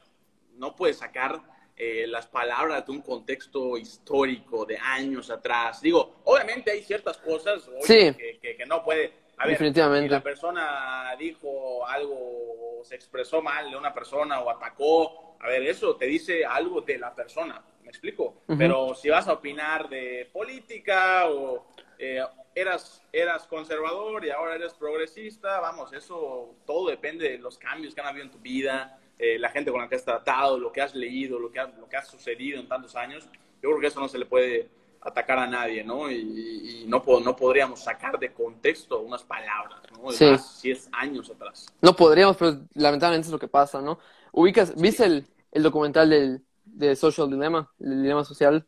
no puedes sacar eh, las palabras de un contexto histórico de años atrás. Digo, obviamente hay ciertas cosas que, que, no puede. A ver, Definitivamente. Si la persona dijo algo, se expresó mal de una persona o atacó, a ver, eso te dice algo de la persona ¿me explico? Pero si vas a opinar de política o eh, eras, eras conservador y ahora eres progresista, vamos, eso todo depende de los cambios que han habido en tu vida, eh, la gente con la que has tratado, lo que has leído, lo que, lo que ha sucedido en tantos años. Yo creo que eso no se le puede atacar a nadie, ¿no? Y, no, no podríamos sacar de contexto unas palabras, ¿no? Sí. Más, si es años atrás. No podríamos, pero lamentablemente es lo que pasa, ¿no? Ubicas, ¿viste el, el documental del, de Social Dilemma, el dilema social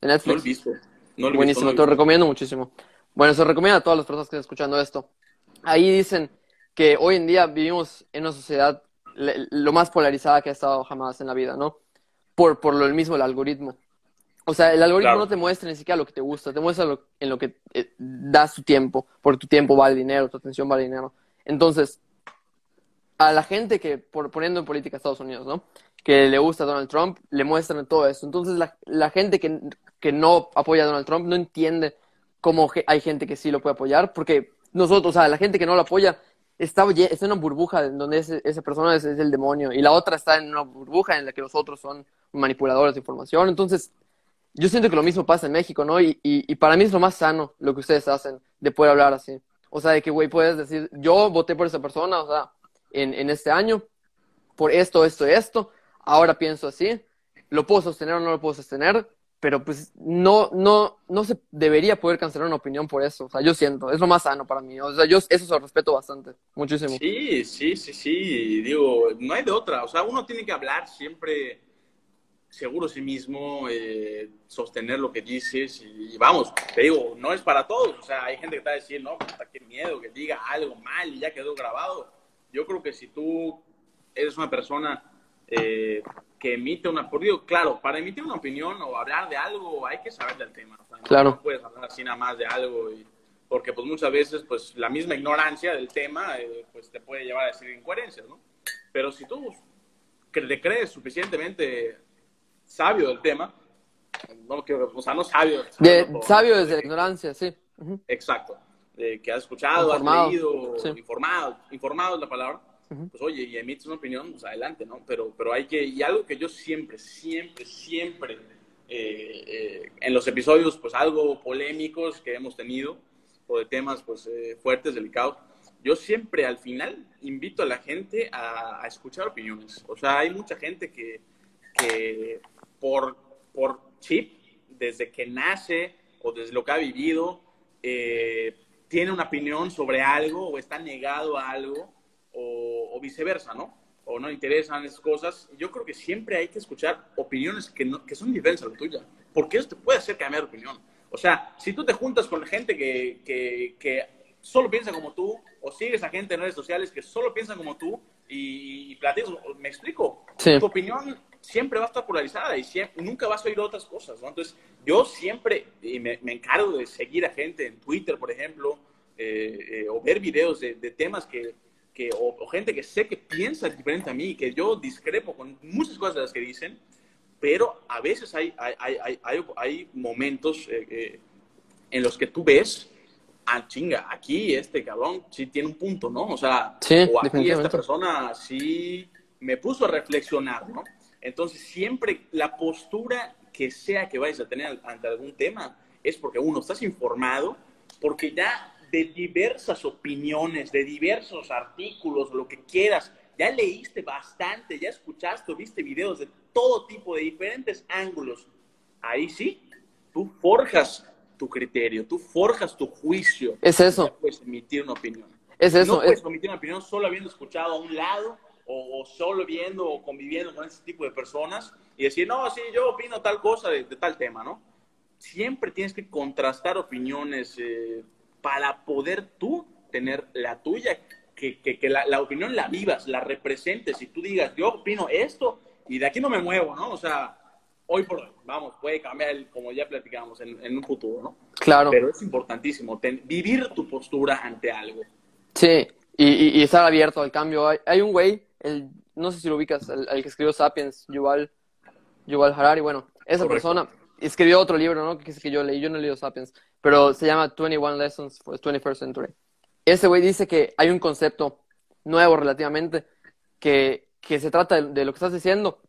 de Netflix? No lo he visto. No lo Buenísimo, visto, te lo recomiendo muchísimo. Bueno, se recomienda a todas las personas que están escuchando esto. Ahí dicen que hoy en día vivimos en una sociedad lo más polarizada que ha estado jamás en la vida, ¿no? Por, por lo mismo el algoritmo. O sea, el algoritmo Claro. no te muestra ni siquiera lo que te gusta, te muestra lo- en lo que eh, das tu tiempo, porque tu tiempo vale dinero, tu atención vale dinero. Entonces, a la gente que, por, poniendo en política Estados Unidos, ¿no? Que le gusta a Donald Trump, le muestran todo eso. Entonces, la, la gente que, que no apoya a Donald Trump no entiende cómo ge- hay gente que sí lo puede apoyar, porque nosotros, o sea, la gente que no lo apoya está, está en una burbuja en donde ese- esa persona es, es el demonio y la otra está en una burbuja en la que los otros son manipuladores de información. Entonces, yo siento que lo mismo pasa en México, ¿no? Y, y, y para mí es lo más sano lo que ustedes hacen de poder hablar así. O sea, de que, güey, puedes decir, yo voté por esa persona, o sea, en, en este año, por esto, esto, esto, ahora pienso así, lo puedo sostener o no lo puedo sostener, pero pues no, no, no se debería poder cancelar una opinión por eso. O sea, yo siento, es lo más sano para mí. O sea, yo eso se lo respeto bastante, muchísimo. Sí, sí, sí, sí. Digo, no hay de otra. O sea, uno tiene que hablar siempre seguro sí mismo, eh, sostener lo que dices y, y vamos, te digo, no es para todos. O sea, hay gente que está decir, no, puta, qué miedo que diga algo mal y ya quedó grabado. Yo creo que si tú eres una persona eh, que emite una, por digo, claro, para emitir una opinión o hablar de algo hay que saber del tema. O sea, Claro. No puedes hablar así nada más de algo y porque pues muchas veces pues la misma ignorancia del tema eh, pues te puede llevar a decir incoherencias, ¿no? Pero si tú cre- te crees suficientemente sabio del tema, no quiero, o sea, no sabio, De, no, sabio desde la ignorancia, sí. Ujú. Exacto. Eh, que has escuchado, Informado, has leído, sí. informado, informado es la palabra. Pues oye, y emites una opinión, pues adelante, ¿no? Pero, pero hay que, y algo que yo siempre, siempre, siempre, eh, eh, en los episodios, pues algo polémicos que hemos tenido, o de temas, pues eh, fuertes, delicados, yo siempre al final invito a la gente a, a escuchar opiniones. O sea, hay mucha gente que, que por, por chip, desde que nace o desde lo que ha vivido, eh, tiene una opinión sobre algo o está negado a algo o, o viceversa, ¿no? O no interesan esas cosas. Yo creo que siempre hay que escuchar opiniones que, no- que son diferentes a la tuya, porque eso te puede hacer cambiar de opinión. O sea, si tú te juntas con gente que, que, que solo piensa como tú, o sigues a gente en redes sociales que solo piensan como tú y, y platicas, me explico, Sí. tu opinión siempre va a estar polarizada y siempre, nunca vas a oír otras cosas, ¿no? Entonces, yo siempre y me, me encargo de seguir a gente en Twitter, por ejemplo, eh, eh, o ver videos de, de temas que, que o, o gente que sé que piensa diferente a mí, que yo discrepo con muchas cosas de las que dicen, pero a veces hay, hay, hay, hay, hay, momentos eh, eh, en los que tú ves, ah, chinga, aquí este cabrón sí tiene un punto, ¿no? O sea, Sí, o aquí esta persona sí me puso a reflexionar, ¿no? Entonces, siempre la postura que sea que vayas a tener ante algún tema es porque uno, estás informado, porque ya de diversas opiniones, de diversos artículos, lo que quieras, ya leíste bastante, ya escuchaste viste videos de todo tipo, de diferentes ángulos. Ahí sí, tú forjas tu criterio, tú forjas tu juicio. Es eso. Ya puedes emitir una opinión. Es eso. No puedes es- emitir una opinión solo habiendo escuchado a un lado o, o solo viendo o conviviendo con ese tipo de personas y decir, no, sí, yo opino tal cosa de, de tal tema, ¿no? Siempre tienes que contrastar opiniones eh, para poder tú tener la tuya, que, que, que la, la opinión la vivas, la representes y tú digas, yo opino esto y de aquí no me muevo, ¿no? O sea, hoy por hoy, vamos, puede cambiar, el- como ya platicamos, en, en un futuro, ¿no? claro. Pero es importantísimo ten- vivir tu postura ante algo. Sí, y, y, y estar abierto al cambio. Hay, hay un güey, el, no sé si lo ubicas, el, el que escribió Sapiens, Yuval, Yuval Harari. Bueno, esa Correcto. persona escribió otro libro, ¿no? Que es que yo leí, yo no he leído Sapiens, pero se llama 21 Lessons for the 21st Century. Ese güey dice que hay un concepto nuevo relativamente que, que se trata de, de lo que estás diciendo,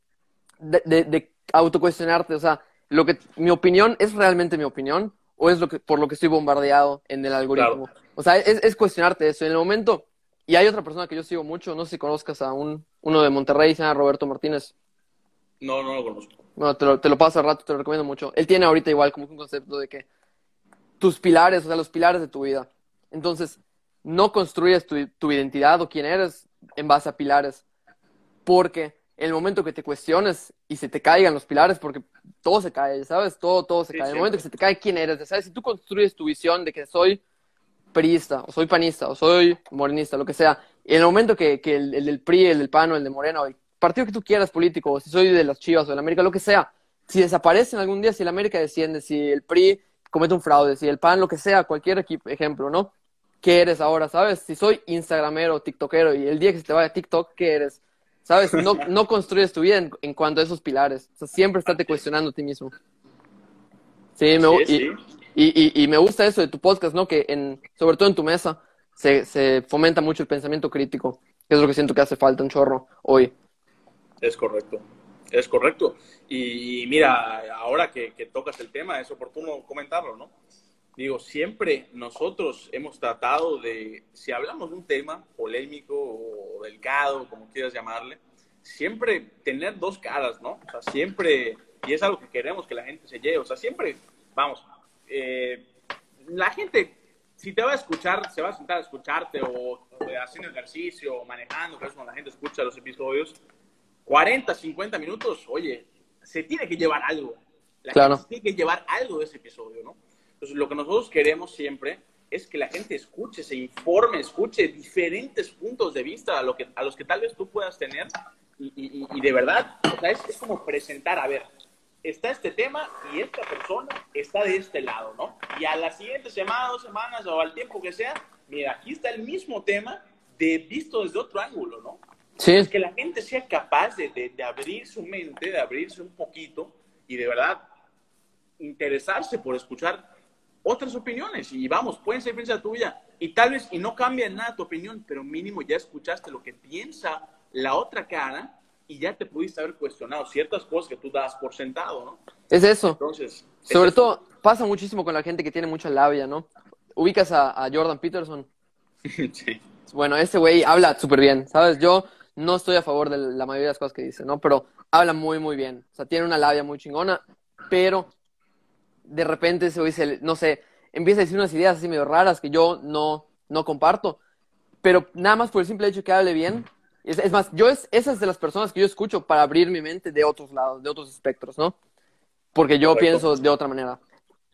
de, de, de autocuestionarte, o sea, lo que mi opinión es realmente mi opinión o es lo que por lo que estoy bombardeado en el algoritmo. O sea, es, es cuestionarte eso. En el momento, y hay otra persona que yo sigo mucho, no sé si conozcas a un, uno de Monterrey, se llama Roberto Martínez. No, no lo conozco. No, te lo, te lo paso al rato, te lo recomiendo mucho. Él tiene ahorita igual como un concepto de que tus pilares, o sea, los pilares de tu vida. Entonces, no construyes tu, tu identidad o quién eres en base a pilares, porque el momento que te cuestiones y se te caigan los pilares, porque todo se cae, ¿sabes? Todo, todo se Sí, cae. El momento que se te cae quién eres, ¿sabes? Si tú construyes tu visión de que soy priista, o soy panista, o soy morenista, lo que sea, y en el momento que, que el, el del PRI, el del PAN, o el de Morena, o el partido que tú quieras político, o si soy de las Chivas o de la América, lo que sea, si desaparecen algún día, si el América desciende, si el PRI comete un fraude, si el PAN, lo que sea, cualquier equipo, ejemplo, ¿no? ¿Qué eres ahora, sabes? Si soy instagramero, tiktokero, y el día que se te vaya TikTok, ¿qué eres? ¿Sabes? No, <laughs> no construyes tu vida en, en cuanto a esos pilares. O sea, siempre estate cuestionando a ti mismo. Sí, me, Sí, sí. y, y, y me gusta eso de tu podcast, ¿no? Que en, sobre todo en tu mesa se, se fomenta mucho el pensamiento crítico, que es lo que siento que hace falta un chorro hoy. Es correcto, es correcto. Y, mira, ahora que, tocas el tema, es oportuno comentarlo, ¿no? Digo, siempre nosotros hemos tratado de, si hablamos de un tema polémico o delicado, como quieras llamarle, siempre tener dos caras, ¿no? O sea, siempre, y es algo que queremos que la gente se lleve, o sea, siempre, vamos, eh, la gente, si te va a escuchar, se va a sentar a escucharte o, o haciendo ejercicio o manejando, que es cuando la gente escucha los episodios, 40, 50 minutos, oye, se tiene que llevar algo. La Claro. gente tiene que llevar algo de ese episodio, ¿no? Entonces, lo que nosotros queremos siempre es que la gente escuche, se informe, escuche diferentes puntos de vista a, lo que, a los que tal vez tú puedas tener y, y- y de verdad, o sea, es, es como presentar, a ver, está este tema y esta persona está de este lado, ¿no? Y a la siguiente semana, dos semanas o al tiempo que sea, mira, aquí está el mismo tema de visto desde otro ángulo, ¿no? Sí, Es que la gente sea capaz de, de- de abrir su mente, de abrirse un poquito y de verdad interesarse por escuchar otras opiniones. Y vamos, pueden ser diferentes a la tuya. Y tal vez, y no cambia en nada tu opinión, pero mínimo ya escuchaste lo que piensa la otra cara y ya te pudiste haber cuestionado ciertas cosas que tú das por sentado, ¿no? es eso. Entonces, Sobre todo, pasa muchísimo con la gente que tiene mucha labia, ¿no? Ubicas a, a Jordan Peterson. <laughs> sí. Bueno, este güey habla súper bien, ¿sabes? Yo no estoy a favor de la mayoría de las cosas que dice, ¿no? Pero habla muy, muy bien. O sea, tiene una labia muy chingona, pero de repente se dice, no sé, empieza a decir unas ideas así medio raras que yo no, no comparto. Pero nada más por el simple hecho que hable bien. Es, es más, yo es, esas de las personas que yo escucho para abrir mi mente de otros lados, de otros espectros, ¿no? Porque yo Correcto. pienso de otra manera.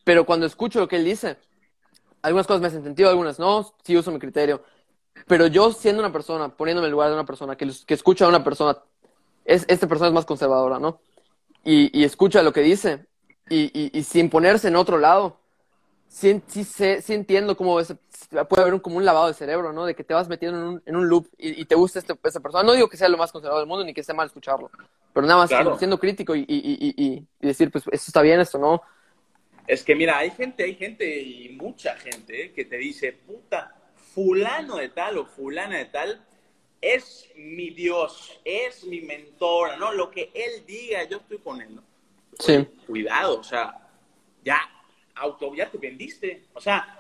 Pero cuando escucho lo que él dice, algunas cosas me hacen sentido, algunas no, sí uso mi criterio. Pero yo siendo una persona, poniéndome en el lugar de una persona que, que escucha a una persona, es, esta persona es más conservadora, ¿no? Y, y escucha lo que dice y, y, y sin ponerse en otro lado, sí, sí, sé- sí entiendo cómo ese- puede haber un, como un lavado de cerebro, ¿no? De que te vas metiendo en un, en un loop y, te gusta este, esa persona. No digo que sea lo más conservador del mundo ni que esté mal escucharlo, pero nada más Claro. siendo, siendo crítico y, y, y, y- y decir, pues esto está bien, esto no. Es que mira, hay gente, hay gente y mucha gente que te dice, puta, fulano de tal o fulana de tal es mi Dios, es mi mentora, ¿no? Lo que él diga, yo estoy con él, ¿no? Sí. Oye, cuidado, o sea, ya, auto, ya te vendiste, o sea,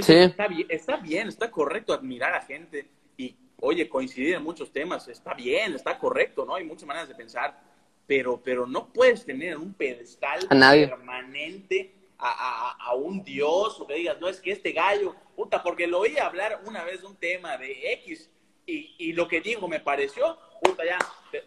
Sí. está, bien, está bien, está correcto admirar a gente y, oye, coincidir en muchos temas, está bien, está correcto, ¿no? Hay muchas maneras de pensar, pero, pero no puedes tener en un pedestal A nadie. permanente a, a- a un dios o que digas, no, es que este gallo, puta, porque lo oí hablar una vez de un tema de X y, y lo que digo me pareció, puta, ya,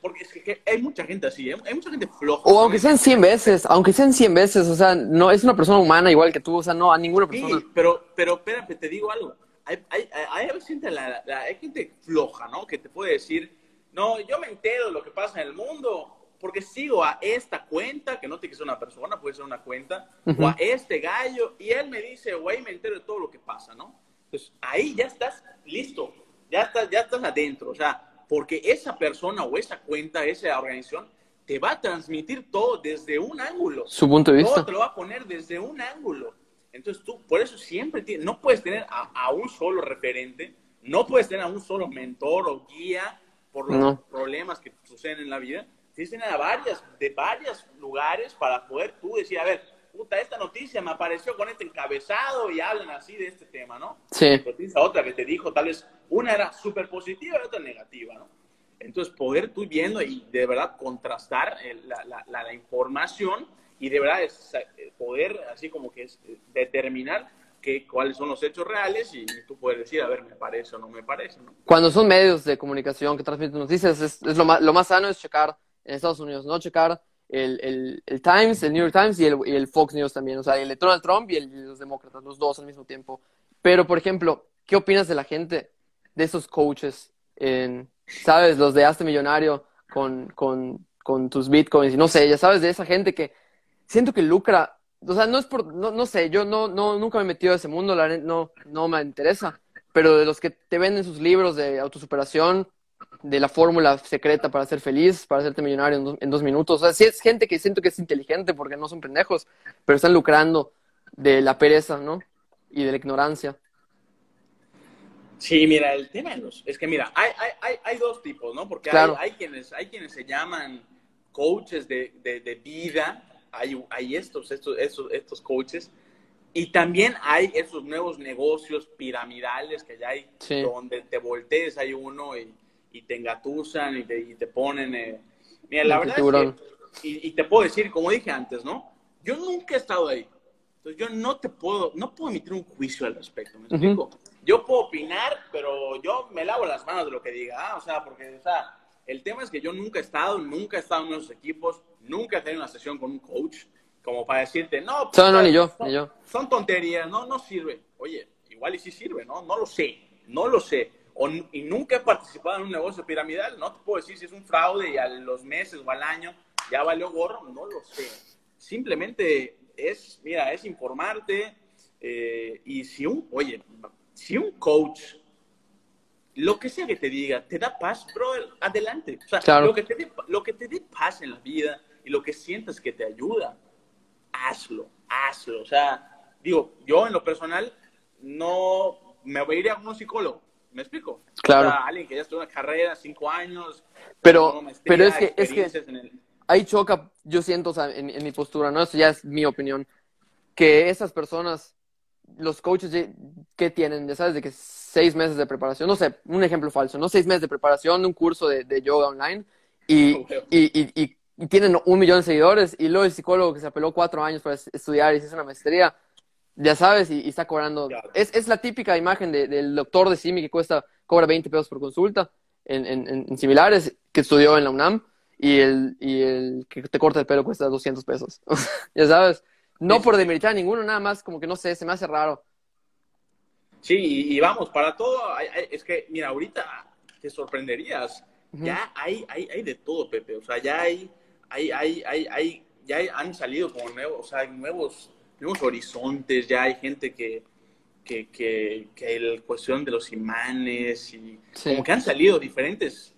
porque es que, que hay mucha gente así, ¿eh? hay mucha gente floja. O aunque sean 100 veces, aunque sean 100 veces, o sea, no es una persona humana igual que tú, o sea, no a ninguna persona. Sí, pero, pero espérate, te digo algo. Hay, hay, hay, hay gente, la- la- hay gente floja, ¿no? Que te puede decir, no, yo me entero de lo que pasa en el mundo porque sigo a esta cuenta, que no tiene que ser una persona, puede ser una cuenta, Ujú. o a este gallo, y él me dice, güey, me entero de todo lo que pasa, ¿no? Entonces, ahí ya estás listo, ya estás, ya estás adentro, o sea, porque esa persona o esa cuenta, esa organización, te va a transmitir todo desde un ángulo. Su punto de Todo vista. te lo va a poner desde un ángulo. Entonces tú, por eso siempre tienes, no puedes tener a, a un solo referente, no puedes tener a un solo mentor o guía por los No. problemas que suceden en la vida. Tener a varias, de varios lugares para poder tú decir, a ver, puta, esta noticia me apareció con este encabezado y hablan así de este tema, ¿no? Sí, otra que te dijo, tal vez una era súper positiva y otra negativa, ¿no? Entonces, poder tú viendo y de verdad contrastar la, la, la, información y de verdad es eh, poder así como que es, eh, determinar que, cuáles son los hechos reales y, tú puedes decir, a ver, me parece o no me parece. ¿no? Cuando son medios de comunicación que transmiten noticias, es, es lo, más, lo más sano es checar en Estados Unidos, no checar el, el, el, Times, el New York Times y el, y el, Fox News también, o sea, el de Donald Trump y los demócratas, los dos al mismo tiempo. Pero, por ejemplo, ¿qué opinas de la gente, de esos coaches, en, sabes, los de Hazte Millonario con, con, con tus bitcoins, y no sé, ya sabes, de esa gente que siento que lucra, o sea, no es por, no, no sé, yo no, no, nunca me he metido a ese mundo, la, no, no me interesa, pero de los que te venden sus libros de autosuperación, de la fórmula secreta para ser feliz, para hacerte millonario en dos, minutos. O sea, sí es gente que siento que es inteligente porque no son pendejos, pero están lucrando de la pereza, ¿no? Y de la ignorancia. Sí, mira, el tema es que, mira, hay, hay, hay, dos tipos, ¿no? Porque hay, hay, quienes, hay quienes se llaman coaches de, de, vida, hay, hay estos, estos, estos, estos coaches, y también hay esos nuevos negocios piramidales que ya hay, donde te voltees, hay uno y y te engatusan y te, y te ponen... Eh, mira, la verdad es que, y, te puedo decir, como dije antes, ¿no? Yo nunca he estado ahí. Entonces yo no te puedo, no puedo emitir un juicio al respecto, ¿me explico? Yo puedo opinar, pero yo me lavo las manos de lo que diga, ¿ah? o sea, porque, o sea, el tema es que yo nunca he estado, nunca he estado en esos equipos, nunca he tenido una sesión con un coach, como para decirte, no, no, no, ni yo, son, ni yo. Son tonterías, no, no sirve. Oye, igual y sí sirve, ¿no? No lo sé, no lo sé y nunca he participado en un negocio piramidal, no te puedo decir si es un fraude y a los meses o al año ya valió gorro, no lo sé. Simplemente es, mira, es informarte eh, y si un, oye, si un coach, lo que sea que te diga, te da paz, bro, adelante. O sea, lo, que te dé, lo que te dé paz en la vida y lo que sientas que te ayuda, hazlo, hazlo. O sea, digo, yo en lo personal no me voy a ir a un psicólogo ¿Me explico? Claro. alguien que ya estuvo en la carrera, cinco años. Pero, pero es que, es que ahí choca, yo siento, o sea, en, mi postura, ¿no? Eso ya es mi opinión, que esas personas, los coaches que tienen, ya sabes, de que seis meses de preparación, no sé, un ejemplo falso, ¿no? Seis meses de preparación, un curso de, de yoga online y, <laughs> y, y, y, tienen un millón de seguidores y luego el psicólogo que se apeló cuatro años para estudiar y se hizo una maestría ya sabes, y, está cobrando. Es, es, la típica imagen del doctor de Simi que cuesta, cobra 20 pesos por consulta en, en, similares, que estudió en la UNAM, y el, y el que te corta el pelo cuesta 200 pesos. <laughs> ya sabes, no por demeritar a ninguno, nada más como que no sé, se me hace raro. Sí, y, vamos, para todo, es que, mira, ahorita te sorprenderías, ya hay, hay, hay de todo, Pepe, o sea, ya hay, hay, hay, hay, hay ya han salido como nuevos, o sea, nuevos nuevos horizontes, ya hay gente que, que, que, que la cuestión de los imanes y como que han salido diferentes,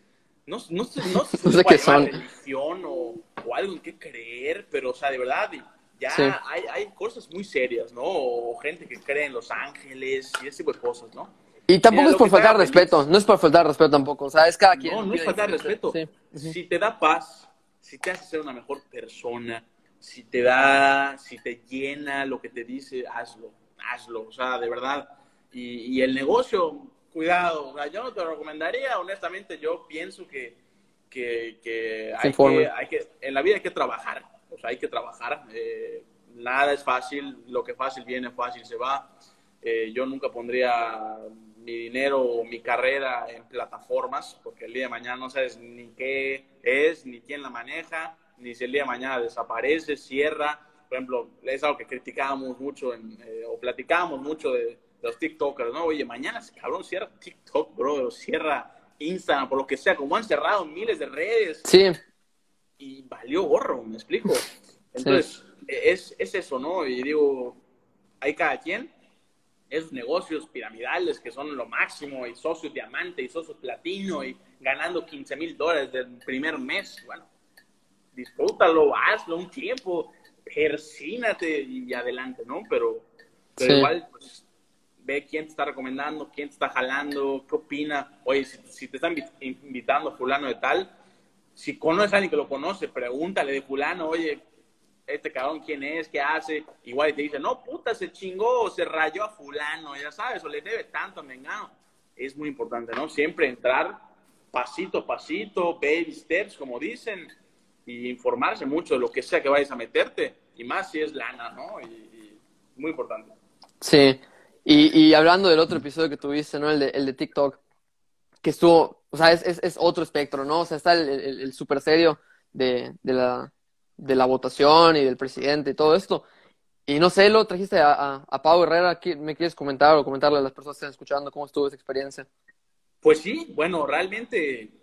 no, no, sé, no, sé <laughs> qué son. religión o, o, algo en qué creer, pero o sea, de verdad, ya hay, hay cosas muy serias, ¿no? O gente que cree en los ángeles y ese tipo de cosas, ¿no? Y tampoco es por faltar respeto, no es por faltar respeto tampoco, o sea, es cada quien. No, no es faltar respeto. Si te da paz, si te hace ser una mejor persona, si te da, si te llena lo que te dice, hazlo, hazlo, o sea, de verdad. Y, el negocio, cuidado, o sea, yo no te lo recomendaría, honestamente, yo pienso que, que, que, hay, que, hay, que en la vida hay que trabajar, o sea, hay que trabajar. Eh, nada es fácil, lo que fácil viene, fácil se va. Eh, yo nunca pondría mi dinero o mi carrera en plataformas, porque el día de mañana no sabes ni qué es, ni quién la maneja ni si el día de mañana desaparece, cierra. Por ejemplo, es algo que criticábamos mucho eh, o platicábamos mucho de, los TikTokers, ¿no? Oye, mañana ese cabrón cierra TikTok, bro, cierra Instagram, por lo que sea, como han cerrado miles de redes. Sí. Y valió gorro, ¿me explico? Entonces, es, es eso, ¿no? Y digo, hay cada quien, esos negocios piramidales que son lo máximo, y socios diamante, y socios platino, y ganando 15 mil dólares del primer mes, bueno, disfrútalo, hazlo un tiempo, persínate y adelante, ¿no? Pero, igual, pues, ve quién te está recomendando, quién te está jalando, qué opina. Oye, si, te están invitando fulano de tal, si conoces a alguien que lo conoce, pregúntale de fulano, oye, este cabrón quién es, qué hace. Igual te dice, no, puta, se chingó, se rayó a fulano, ya sabes, o le debe tanto a Mengano. Es muy importante, ¿no? Siempre entrar pasito a pasito, baby steps, como dicen, y informarse mucho de lo que sea que vayas a meterte, y más si es lana, ¿no? Y, muy importante. Sí, y, y, hablando del otro episodio que tuviste, ¿no? El de, el de TikTok, que estuvo, o sea, es, es, es otro espectro, ¿no? O sea, está el, el, el super serio de, de, la, de la votación y del presidente y todo esto. Y no sé, lo trajiste a, a, a Pau Herrera, ¿me quieres comentar o comentarle a las personas que están escuchando cómo estuvo esa experiencia? Pues sí, bueno, realmente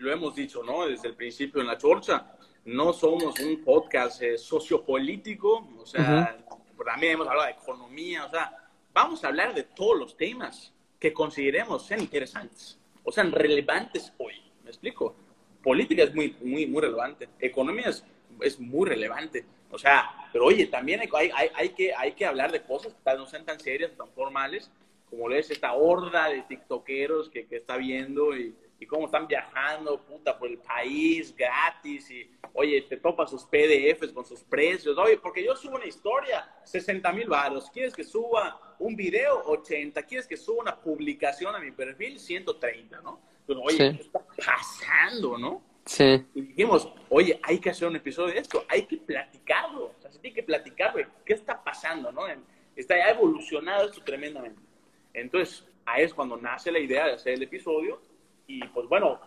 lo hemos dicho, ¿no? Desde el principio en la chorcha, no somos un podcast eh, sociopolítico, o sea, también hemos hablado de economía, o sea, vamos a hablar de todos los temas que consideremos sean interesantes, o sean relevantes hoy, ¿me explico? Política es muy, muy, muy relevante, economía es, es muy relevante, o sea, pero oye, también hay, hay, hay, que, hay que hablar de cosas que no sean tan serias, tan formales, como es esta horda de tiktokeros que, que está viendo y, y, cómo están viajando, puta, por el país gratis y, oye, te topa sus PDFs con sus precios, oye, porque yo subo una historia, 60 mil baros, ¿quieres que suba un video? 80, ¿quieres que suba una publicación a mi perfil? 130, ¿no? Entonces, oye, sí. ¿qué está pasando, no? Sí. Y dijimos, oye, hay que hacer un episodio de esto, hay que platicarlo, o sea, se tiene que platicar, güey, ¿qué está pasando, no? Está ya evolucionado esto tremendamente. Entonces, ahí es cuando nace la idea de hacer el episodio. Y pues bueno,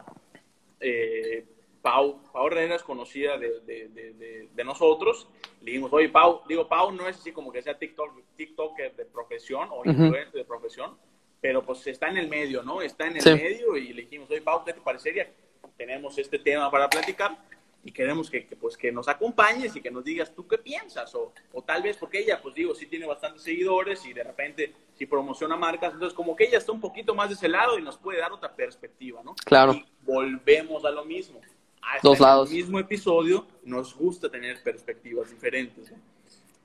eh, Pau, Pau Herrera es conocida de, de, de, de, nosotros. Le dijimos, oye, Pau, digo, Pau no es así como que sea TikTok, TikToker de profesión o influencer uh -huh. de profesión, pero pues está en el medio, ¿no? Está en el sí. medio y le dijimos, oye, Pau, ¿qué te parecería? Tenemos este tema para platicar y queremos que, que, pues, que nos acompañes y que nos digas tú qué piensas. O, o, tal vez porque ella, pues digo, sí tiene bastantes seguidores y de repente sí promociona marcas. Entonces, como que ella está un poquito más de ese lado y nos puede dar otra perspectiva, ¿no? Claro. Y volvemos a lo mismo. Hasta Dos lados. En el mismo episodio nos gusta tener perspectivas diferentes. ¿no?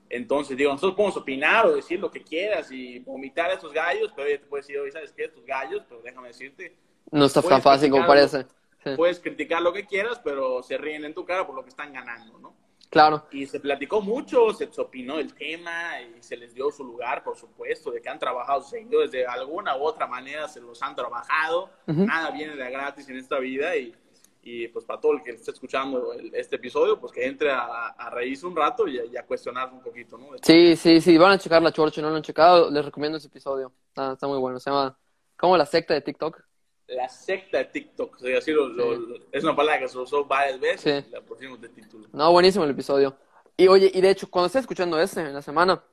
Entonces, digo, nosotros podemos opinar o decir lo que quieras y vomitar a estos gallos, pero ella te puede decir, oye, ¿sabes qué? Estos gallos, pero déjame decirte. No está tan fácil como parece. Sí. Puedes criticar lo que quieras, pero se ríen en tu cara por lo que están ganando, ¿no? Claro. Y se platicó mucho, se opinó del tema y se les dio su lugar, por supuesto, de que han trabajado sus seguidores de alguna u otra manera, se los han trabajado. Uh -huh. Nada viene de gratis en esta vida y, y pues para todo el que esté escuchando el, este episodio, pues que entre a, a reírse un rato y a, y a cuestionarse un poquito, ¿no? Sí, sí, sí, van a checar la chorcha, no lo han checado, les recomiendo ese episodio. Está, está muy bueno, se llama como la secta de TikTok la secta de TikTok. O sea, así lo, lo, lo, es una palabra que se usó varias veces sí. la pusimos de título. No, buenísimo el episodio. Y oye, y de hecho, cuando estaba escuchando ese en la semana,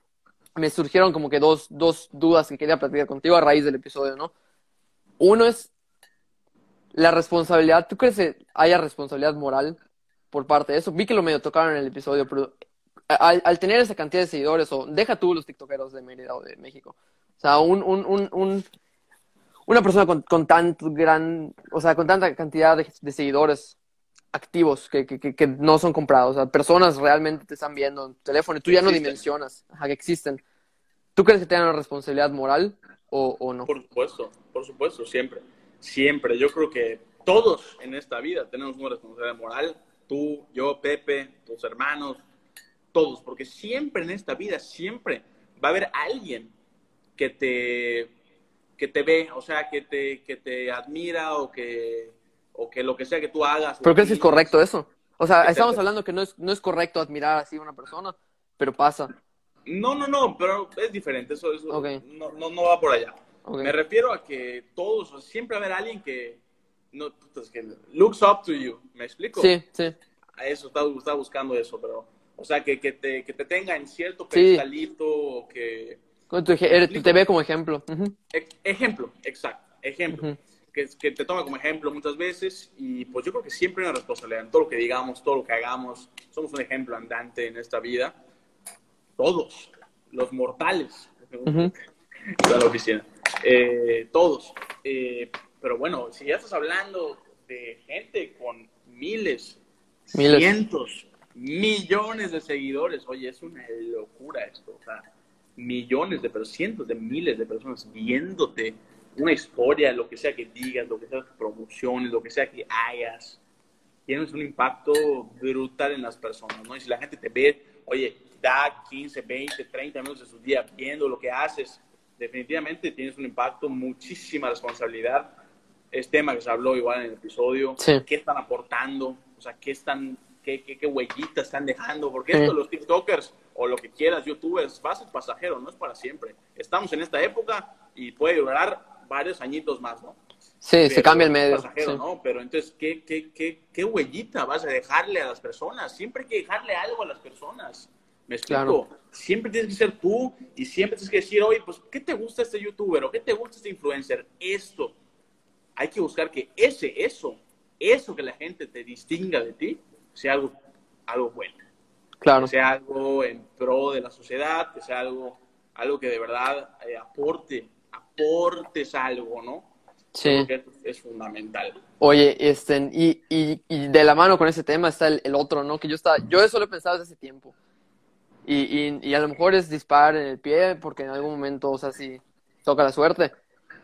me surgieron como que dos, dos dudas que quería platicar contigo a raíz del episodio, ¿no? Uno es la responsabilidad. ¿Tú crees que haya responsabilidad moral por parte de eso? Vi que lo medio tocaron en el episodio, pero al, al tener esa cantidad de seguidores, o deja tú los tiktokeros de Mérida o de México, o sea, un, un, un, un una persona con, con tanto gran, o sea, con tanta cantidad de, de seguidores activos que, que, que, no son comprados, o sea, personas realmente te están viendo en tu teléfono y tú ya no dimensionas ajá, que existen. ¿Tú crees que tengan una responsabilidad moral o, o, no? Por supuesto, por supuesto, siempre. Siempre. Yo creo que todos en esta vida tenemos una responsabilidad moral. Tú, yo, Pepe, tus hermanos, todos. Porque siempre en esta vida, siempre va a haber alguien que te que te ve, o sea, que te, que te admira o que, o que lo que sea que tú hagas. ¿Pero crees que es correcto eso? O sea, estamos te... hablando que no es, no es correcto admirar así a una persona, pero pasa. No, no, no, pero es diferente, eso, eso okay. no, no, no, va por allá. Okay. Me refiero a que todos, siempre va a haber alguien que, no, pues, que looks up to you, ¿me explico? Sí, sí. A eso, está, está buscando eso, pero, o sea, que, que, te, que te tenga en cierto pedestalito, sí. o que Tu, tu, te ve como ejemplo. Uh -huh. Ejemplo, exacto, ejemplo. Uh -huh. que, que, te toma como ejemplo muchas veces y pues yo creo que siempre hay una responsabilidad en todo lo que digamos, todo lo que hagamos. Somos un ejemplo andante en esta vida. Todos, los mortales. Uh <laughs> -huh. la oficina. Eh, todos. Eh, pero bueno, si ya estás hablando de gente con miles, miles, cientos, millones de seguidores, oye, es una locura esto. O sea, millones de personas, cientos de miles de personas viéndote una historia, lo que sea que digas, lo que sea que promociones, lo que sea que hagas, tienes un impacto brutal en las personas, ¿no? Y si la gente te ve, oye, da 15, 20, 30 minutos de su día viendo lo que haces, definitivamente tienes un impacto, muchísima responsabilidad es tema que se habló igual en el episodio. Sí. ¿Qué están aportando? O sea, ¿qué están, qué, qué, qué huellitas están dejando? Porque Sí. esto los TikTokers o lo que quieras, YouTubers, va a ser pasajero, no es para siempre. Estamos en esta época y puede durar varios añitos más, ¿no? Sí, se Pero cambia el es medio. pasajero, sí. ¿no? Pero entonces, ¿qué, qué, qué, ¿qué huellita vas a dejarle a las personas? Siempre hay que dejarle algo a las personas. ¿Me explico? Claro. Siempre tienes que ser tú y siempre tienes que decir, oye, pues, ¿qué te gusta este youtuber o qué te gusta este influencer? Esto. Hay que buscar que ese, eso, eso que la gente te distinga de ti, sea algo, algo bueno. Claro. Que sea algo en pro de la sociedad, que sea algo, algo que de verdad eh, aporte, aportes algo, ¿no? Sí. Creo que eso es fundamental. Oye, este, y, y, y de la mano con ese tema está el, el otro, ¿no? Que yo estaba, yo eso lo he pensado desde hace tiempo. Y, y, y a lo mejor es disparar en el pie, porque en algún momento, o sea, si toca la suerte,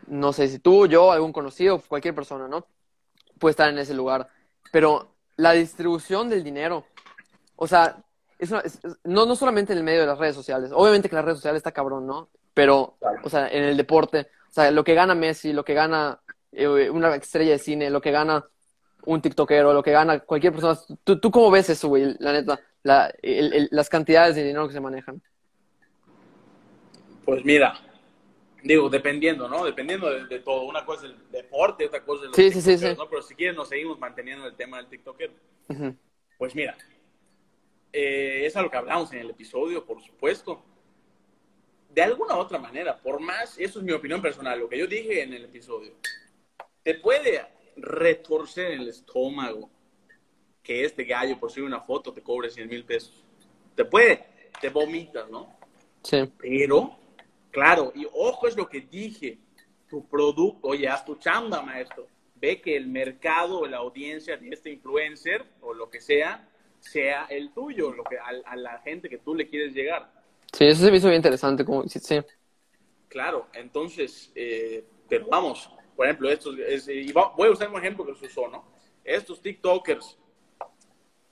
no sé si tú, yo, algún conocido, cualquier persona, ¿no? Puede estar en ese lugar. Pero la distribución del dinero, o sea, es una- es- es- no, no solamente en el medio de las redes sociales, obviamente que las redes sociales está cabrón, ¿no? Pero, Claro. o sea, en el deporte, o sea, lo que gana Messi, lo que gana eh, una estrella de cine, lo que gana un tiktokero, lo que gana cualquier persona. ¿Tú, tú cómo ves eso, güey? La neta, la, el- el- las cantidades de dinero que se manejan. Pues mira, digo, dependiendo, ¿no? Dependiendo de, de todo. Una cosa es el deporte, otra cosa es los Sí, sí, sí. ¿no? Pero si quieren nos seguimos manteniendo el tema del TikToker. Ujú. Pues mira, eh, es a lo que hablamos en el episodio, por supuesto. De alguna u otra manera, por más, eso es mi opinión personal, lo que yo dije en el episodio, te puede retorcer el estómago que este gallo por subir una foto te cobre 100 mil pesos. Te puede, te vomitas, ¿no? Sí, Pero, claro, y ojo es lo que dije, tu producto, oye, haz tu chamba, maestro. Ve que el mercado o la audiencia de este influencer o lo que sea, sea el tuyo, lo que, a, a la gente que tú le quieres llegar. sí, eso se me hizo bien interesante. Como, sí, sí. Claro, entonces, eh, pero vamos, por ejemplo, estos, es- y va- voy a usar un ejemplo que se usó, ¿no? Estos TikTokers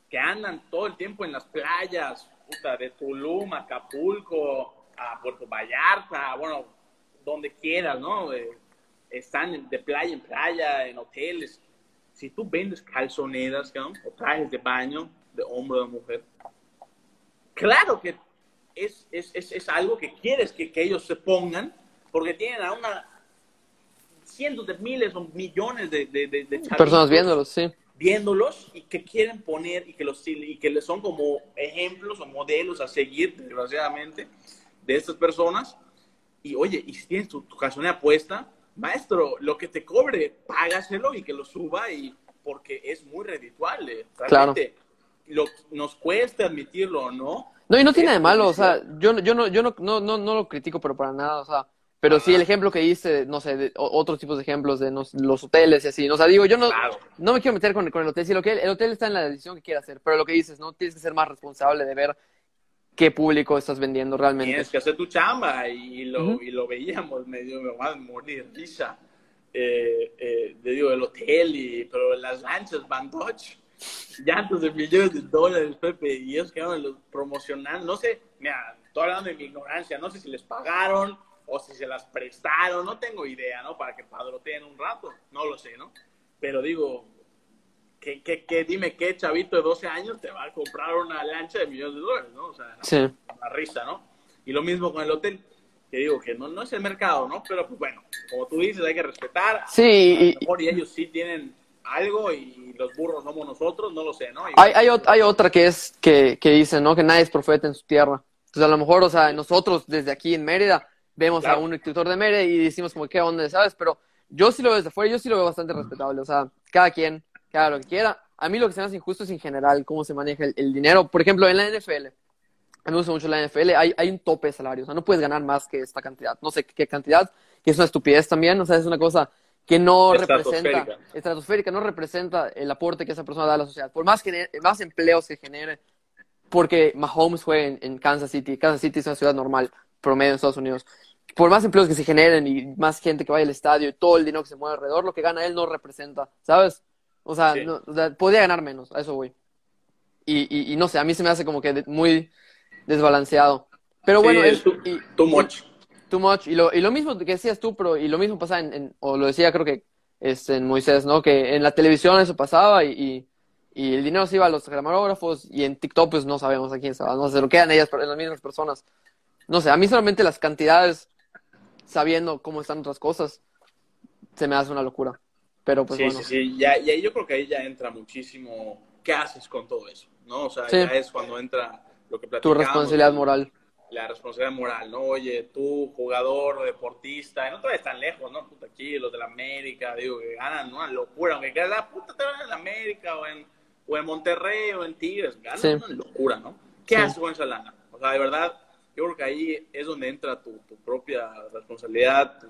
que andan todo el tiempo en las playas, puta, de Tulum, Acapulco, a Puerto Vallarta, bueno, donde quieras, ¿no? Eh, están de playa en playa, en hoteles. Si tú vendes calzoneras, ¿no? O trajes de baño de hombre o de mujer, claro que es, es, es, es algo que quieres que, que ellos se pongan, porque tienen a una cientos de miles o millones de, de, de, de Personas viéndolos, sí. viéndolos y que quieren poner y que los y que son como ejemplos o modelos a seguir, desgraciadamente, de estas personas. Y oye, y si tienes tu, tu calzonera puesta, maestro, lo que te cobre, págaselo y que lo suba y porque es muy redituable. Claro. Lo, nos cuesta admitirlo o no. No, y no tiene de malo, o sea, yo, no- yo, no, yo no, no, no, no lo critico, pero para nada, o sea, pero sí el ejemplo que diste, no sé, de, otros tipos de ejemplos de no sé, los hoteles y así, o sea, digo, yo no, Claro. no me quiero meter con, con el hotel, si lo que el hotel está en la decisión que quiera hacer, pero lo que dices, ¿no? Tienes que ser más responsable de ver qué público estás vendiendo realmente. Tienes que hacer tu chamba y lo, y lo veíamos, medio me va a morir risa. Eh, eh, digo, el hotel, y, pero las lanchas Van Dodge, llantos de millones de dólares, Pepe, y ellos quedaron los promocionando, no sé, mira, estoy hablando de mi ignorancia, no sé si les pagaron o si se las prestaron, no tengo idea, ¿no? Para que padroteen un rato, no lo sé, ¿no? Pero digo, que, que, que dime qué chavito de 12 años te va a comprar una lancha de millones de dólares, ¿no? O sea, Sí, una risa, ¿no? Y lo mismo con el hotel, que digo que no, no es el mercado, ¿no? Pero pues bueno, como tú dices, hay que respetar. sí, A lo mejor y ellos sí tienen algo y los burros somos nosotros, no lo sé, ¿no? Hay, hay, hay otra que es que, que dice, ¿no? Que nadie es profeta en su tierra. Entonces, a lo mejor, o sea, nosotros desde aquí en Mérida vemos Claro. a un escritor de Mérida y decimos como, ¿qué onda? ¿Sabes? Pero yo sí lo veo desde fuera, yo sí lo veo bastante respetable. O sea, cada quien, haga lo que quiera. A mí lo que se me hace injusto es en general cómo se maneja el, el dinero. Por ejemplo, en la NFL, a mí me gusta mucho la NFL, hay, hay un tope de salario. O sea, no puedes ganar más que esta cantidad. No sé qué cantidad, que es una estupidez también. O sea, es una cosa que no representa, Estratosférica. estratosférica, no representa el aporte que esa persona da a la sociedad. Por más, más empleos que genere, porque Mahomes juega en, en Kansas City. Kansas City es una ciudad normal, promedio en Estados Unidos. Por más empleos que se generen y más gente que vaya al estadio y todo el dinero que se mueve alrededor, lo que gana él no representa, ¿sabes? O sea, Sí. no- o sea, podría ganar menos, a eso voy. Y, y, y no sé, a mí se me hace como que de- muy desbalanceado. Pero Sí, bueno, es es, too, y- too much. Too much. Y lo, y lo mismo que decías tú, pero y lo mismo pasa en, en- o lo decía creo que este, en Moisés, ¿no? Que en la televisión eso pasaba y, y, y el dinero se iba a los camarógrafos y en TikTok pues no sabemos a quién se va, no se lo quedan ellas, las mismas personas. No sé, a mí solamente las cantidades, sabiendo cómo están otras cosas, se me hace una locura. Pero pues sí, bueno. Sí, sí, ya, y ahí yo creo que ahí ya entra muchísimo qué haces con todo eso, ¿no? O sea, ya es cuando entra lo que platicamos. Tu responsabilidad moral la responsabilidad moral, ¿no? Oye, tú, jugador, deportista, no te vayas tan lejos, ¿no? Puta, aquí los de la América, digo, que ganan una locura, aunque quede la puta te van en la América o en, o en Monterrey o en Tigres, ganan una locura, ¿no? ¿Qué haces con esa lana? O sea, de verdad, yo creo que ahí es donde entra tu, tu propia responsabilidad, tu,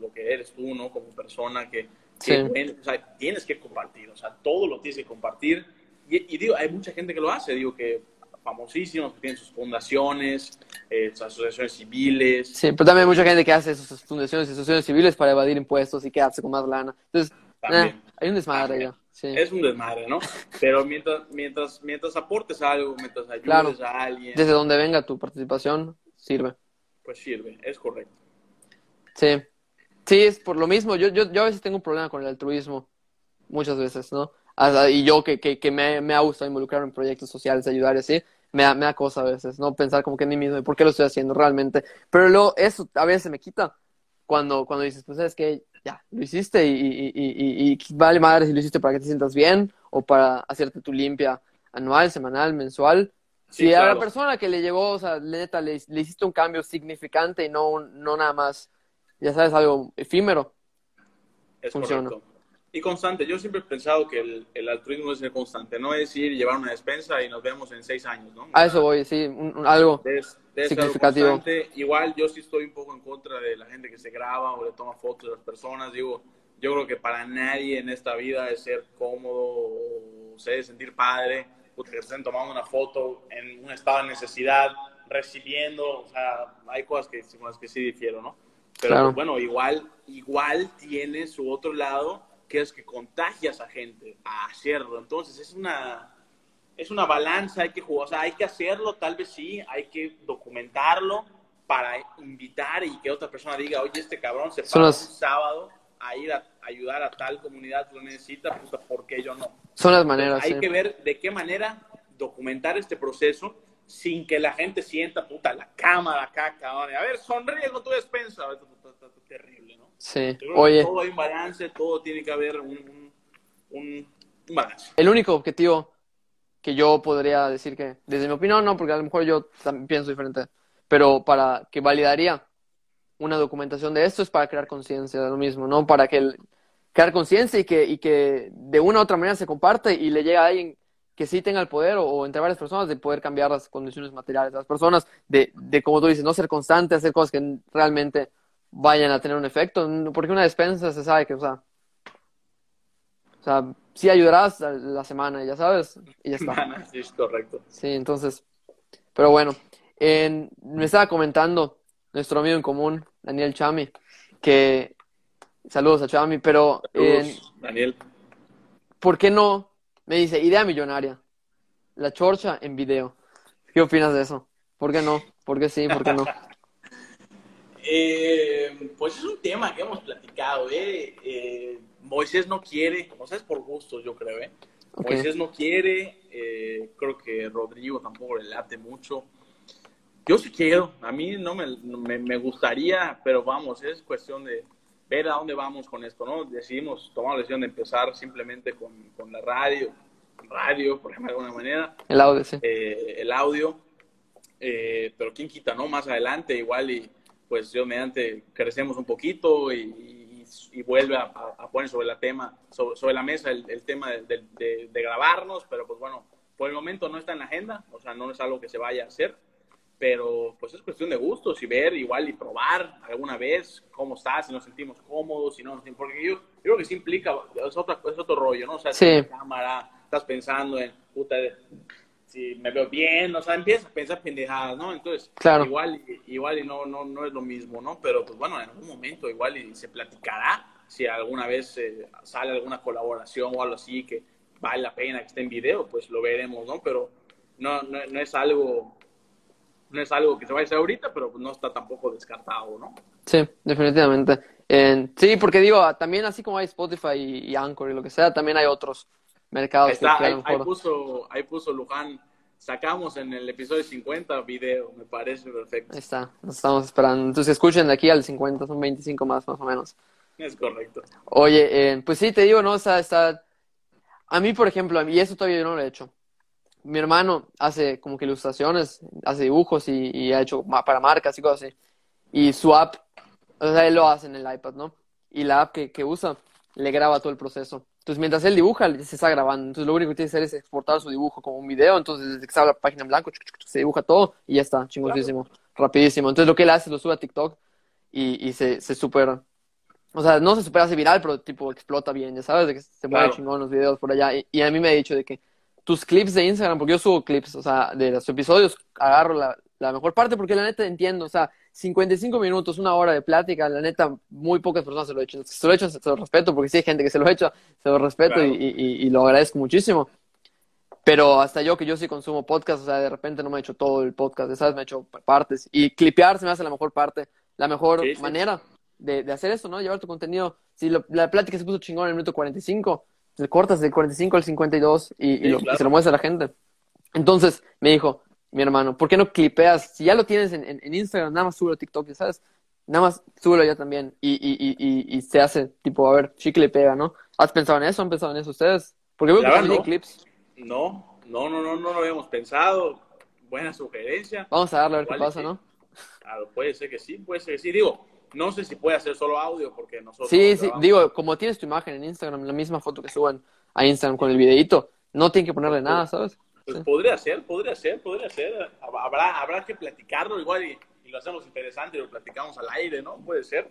lo que eres tú, ¿no? Como persona que, que o sea, tienes que compartir, o sea, todo lo tienes que compartir. Y, y digo, hay mucha gente que lo hace, digo que famosísimos, que tienen sus fundaciones, eh, sus asociaciones civiles. Sí, pero también hay mucha gente que hace sus fundaciones y asociaciones civiles para evadir impuestos y quedarse con más lana. Entonces, eh, hay un desmadre ya. Sí. Es un desmadre, ¿no? <laughs> Pero mientras, mientras, mientras aportes algo, mientras ayudes a alguien. Desde donde venga tu participación, sirve. Pues sirve, es correcto. Sí. Sí, es por lo mismo. Yo, yo, yo a veces tengo un problema con el altruismo. Muchas veces, ¿no? Y yo que, que, que me, me, ha gustado involucrar en proyectos sociales, ayudar y así, me da, me da cosa a veces, ¿no? Pensar como que en mí mismo, ¿por qué lo estoy haciendo realmente? Pero luego eso a veces me quita cuando, cuando dices, pues es que ya, lo hiciste y, y, y, y, vale madre si lo hiciste para que te sientas bien o para hacerte tu limpia anual, semanal, mensual. si a la persona que le llevó, o sea, neta, le, le, hiciste un cambio significante y no, no nada más, ya sabes, algo efímero, es funciona. Correcto. Y constante. Yo siempre he pensado que el, el, altruismo es ser constante, no es ir llevar una despensa y nos vemos en seis años, ¿no? A eso voy, sí, algo significativo. Igual yo sí estoy un poco en contra de la gente que se graba o le toma fotos de las personas. Digo, yo creo que para nadie en esta vida es ser cómodo o sé, sentir padre, porque estén tomando una foto en un estado de necesidad, recibiendo, o sea, hay cosas que, con las que sí difiero, ¿no? Pero pues, bueno, igual, igual tiene su otro lado que es que contagias a gente a hacerlo. Entonces es una, es una balanza, hay que jugar, o sea, hay que hacerlo, tal vez sí, hay que documentarlo para invitar y que otra persona diga, oye, este cabrón se para un sábado a ir a ayudar a tal comunidad que lo necesita, pues, ¿por qué yo no? Son las maneras. hay que ver de qué manera documentar este proceso sin que la gente sienta, puta, la cámara acá, cabrón. A ver, sonríe con tu despensa. Terrible. Sí. Oye. Todo hay un balance, todo tiene que haber un, un, balance. El único objetivo que yo podría decir que, desde mi opinión, no, porque a lo mejor yo también pienso diferente, pero para que validaría una documentación de esto es para crear conciencia de lo mismo, ¿no? Para que el, crear conciencia y que, y que de una u otra manera se comparte y le llegue a alguien que sí tenga el poder o, entre varias personas de poder cambiar las condiciones materiales de las personas, de, de como tú dices, no ser constante, hacer cosas que realmente vayan a tener un efecto, porque una despensa se sabe que, o sea, o sea, sí ayudarás la semana, ya sabes, y ya está. <laughs> Sí, es correcto. Sí, entonces, pero bueno, en, me estaba comentando nuestro amigo en común, Daniel Chami, que, saludos a Chami, pero, Daniel. ¿por qué no? Me dice, idea millonaria, la chorcha en video. ¿Qué opinas de eso? ¿Por qué no? ¿Por qué sí? ¿Por qué no? <laughs> Eh, pues es un tema que hemos platicado, ¿eh? ¿eh? Moisés no quiere, o sea, es por gusto, yo creo, ¿eh? Moisés no quiere, eh, creo que Rodrigo tampoco le late mucho. Yo sí quiero, a mí no me, me, gustaría, pero vamos, es cuestión de ver a dónde vamos con esto, ¿no? Decidimos tomar la decisión de empezar simplemente con, con la radio, radio, por ejemplo, de alguna manera. El audio, sí. Eh, el audio, pero quién quita, ¿no? Más adelante igual y pues yo mediante crecemos un poquito y, y, vuelve a, poner sobre la tema, sobre, la mesa el, tema de, de, grabarnos, pero pues bueno, por el momento no está en la agenda, o sea, no es algo que se vaya a hacer, pero pues es cuestión de gustos y ver igual y probar alguna vez cómo está, si nos sentimos cómodos, si no, porque yo, creo que sí implica, es, otra, es otro rollo, ¿no? O sea, sí. cámara, estás pensando en, puta, si me veo bien, o sea, empiezas a pensar pendejadas, ¿no? Entonces, igual, igual y no, no, no es lo mismo, ¿no? Pero pues bueno, en algún momento igual y se platicará si alguna vez eh, sale alguna colaboración o algo así que vale la pena que esté en video, pues lo veremos, ¿no? Pero no, no, no es algo no es algo que se vaya a hacer ahorita, pero no está tampoco descartado, ¿no? Sí, definitivamente. En- sí, porque digo, también así como hay Spotify y, y Anchor y lo que sea, también hay otros que, está, ahí, ahí puso, ahí puso Luján. Sacamos en el episodio 50 video, me parece perfecto. Ahí está, nos estamos esperando. Entonces escuchen de aquí al 50, son 25 más, más o menos. Es correcto. Oye, eh, pues sí, te digo, ¿no? O sea, está... A mí, por ejemplo, y eso todavía yo no lo he hecho. Mi hermano hace como que ilustraciones, hace dibujos y, y ha hecho para marcas y cosas así. Y su app, o sea, él lo hace en el iPad, ¿no? Y la app que, que usa le graba todo el proceso. Entonces, mientras él dibuja, se está grabando. Entonces, lo único que tiene que hacer es exportar su dibujo como un video. Entonces, desde que sale la página en blanco, se dibuja todo y ya está, chingosísimo, rapidísimo. Entonces, lo que él hace, lo sube a TikTok y, y se, se super o sea, no se super hace viral, pero tipo explota bien, ya sabes, de que se mueve Claro. chingón los videos por allá. Y, y a mí me ha dicho de que tus clips de Instagram, porque yo subo clips, o sea, de los episodios, agarro la, la mejor parte porque la neta entiendo, o sea, 55 minutos, una hora de plática, la neta, muy pocas personas se lo. Los que se lo echan, se lo respeto, porque sí hay gente que se lo echa, se lo respeto Claro. y, y- y lo agradezco muchísimo. Pero hasta yo que yo sí consumo podcast, o sea, de repente no me he hecho todo el podcast, ¿sabes? Me he hecho partes. Y clipear se me hace la mejor parte, la mejor Sí, sí. manera de, de hacer eso, ¿no? Llevar tu contenido. Si lo- la plática se puso chingón en el minuto 45, te cortas del 45 al 52 y, y Sí, lo- claro. y se lo muestras a la gente. Entonces me dijo, mi hermano, ¿por qué no clipeas? Si ya lo tienes en, en- en Instagram, nada más súbelo a TikTok, ¿sabes? Nada más súbelo ya también. Y, y, y, y, y se hace, tipo, a ver, chicle y pega, ¿no? ¿Has pensado en eso? ¿Han pensado en eso ustedes? Porque veo que no. clips. No, no, no, no, no lo habíamos pensado. Buena sugerencia. Vamos a darle a ver qué pasa, sí. ¿no? Claro, puede ser que sí, puede ser que sí. Digo, no sé si puede hacer solo audio porque nosotros. Sí, sí, grabamos. digo, como tienes tu imagen en Instagram, la misma foto que suban a Instagram con el videíto, no tienen que ponerle nada, ¿sabes? Pues Sí. podría ser, podría ser, podría ser. Habrá, habrá que platicarlo igual y, y lo hacemos interesante lo platicamos al aire, ¿no? Puede ser.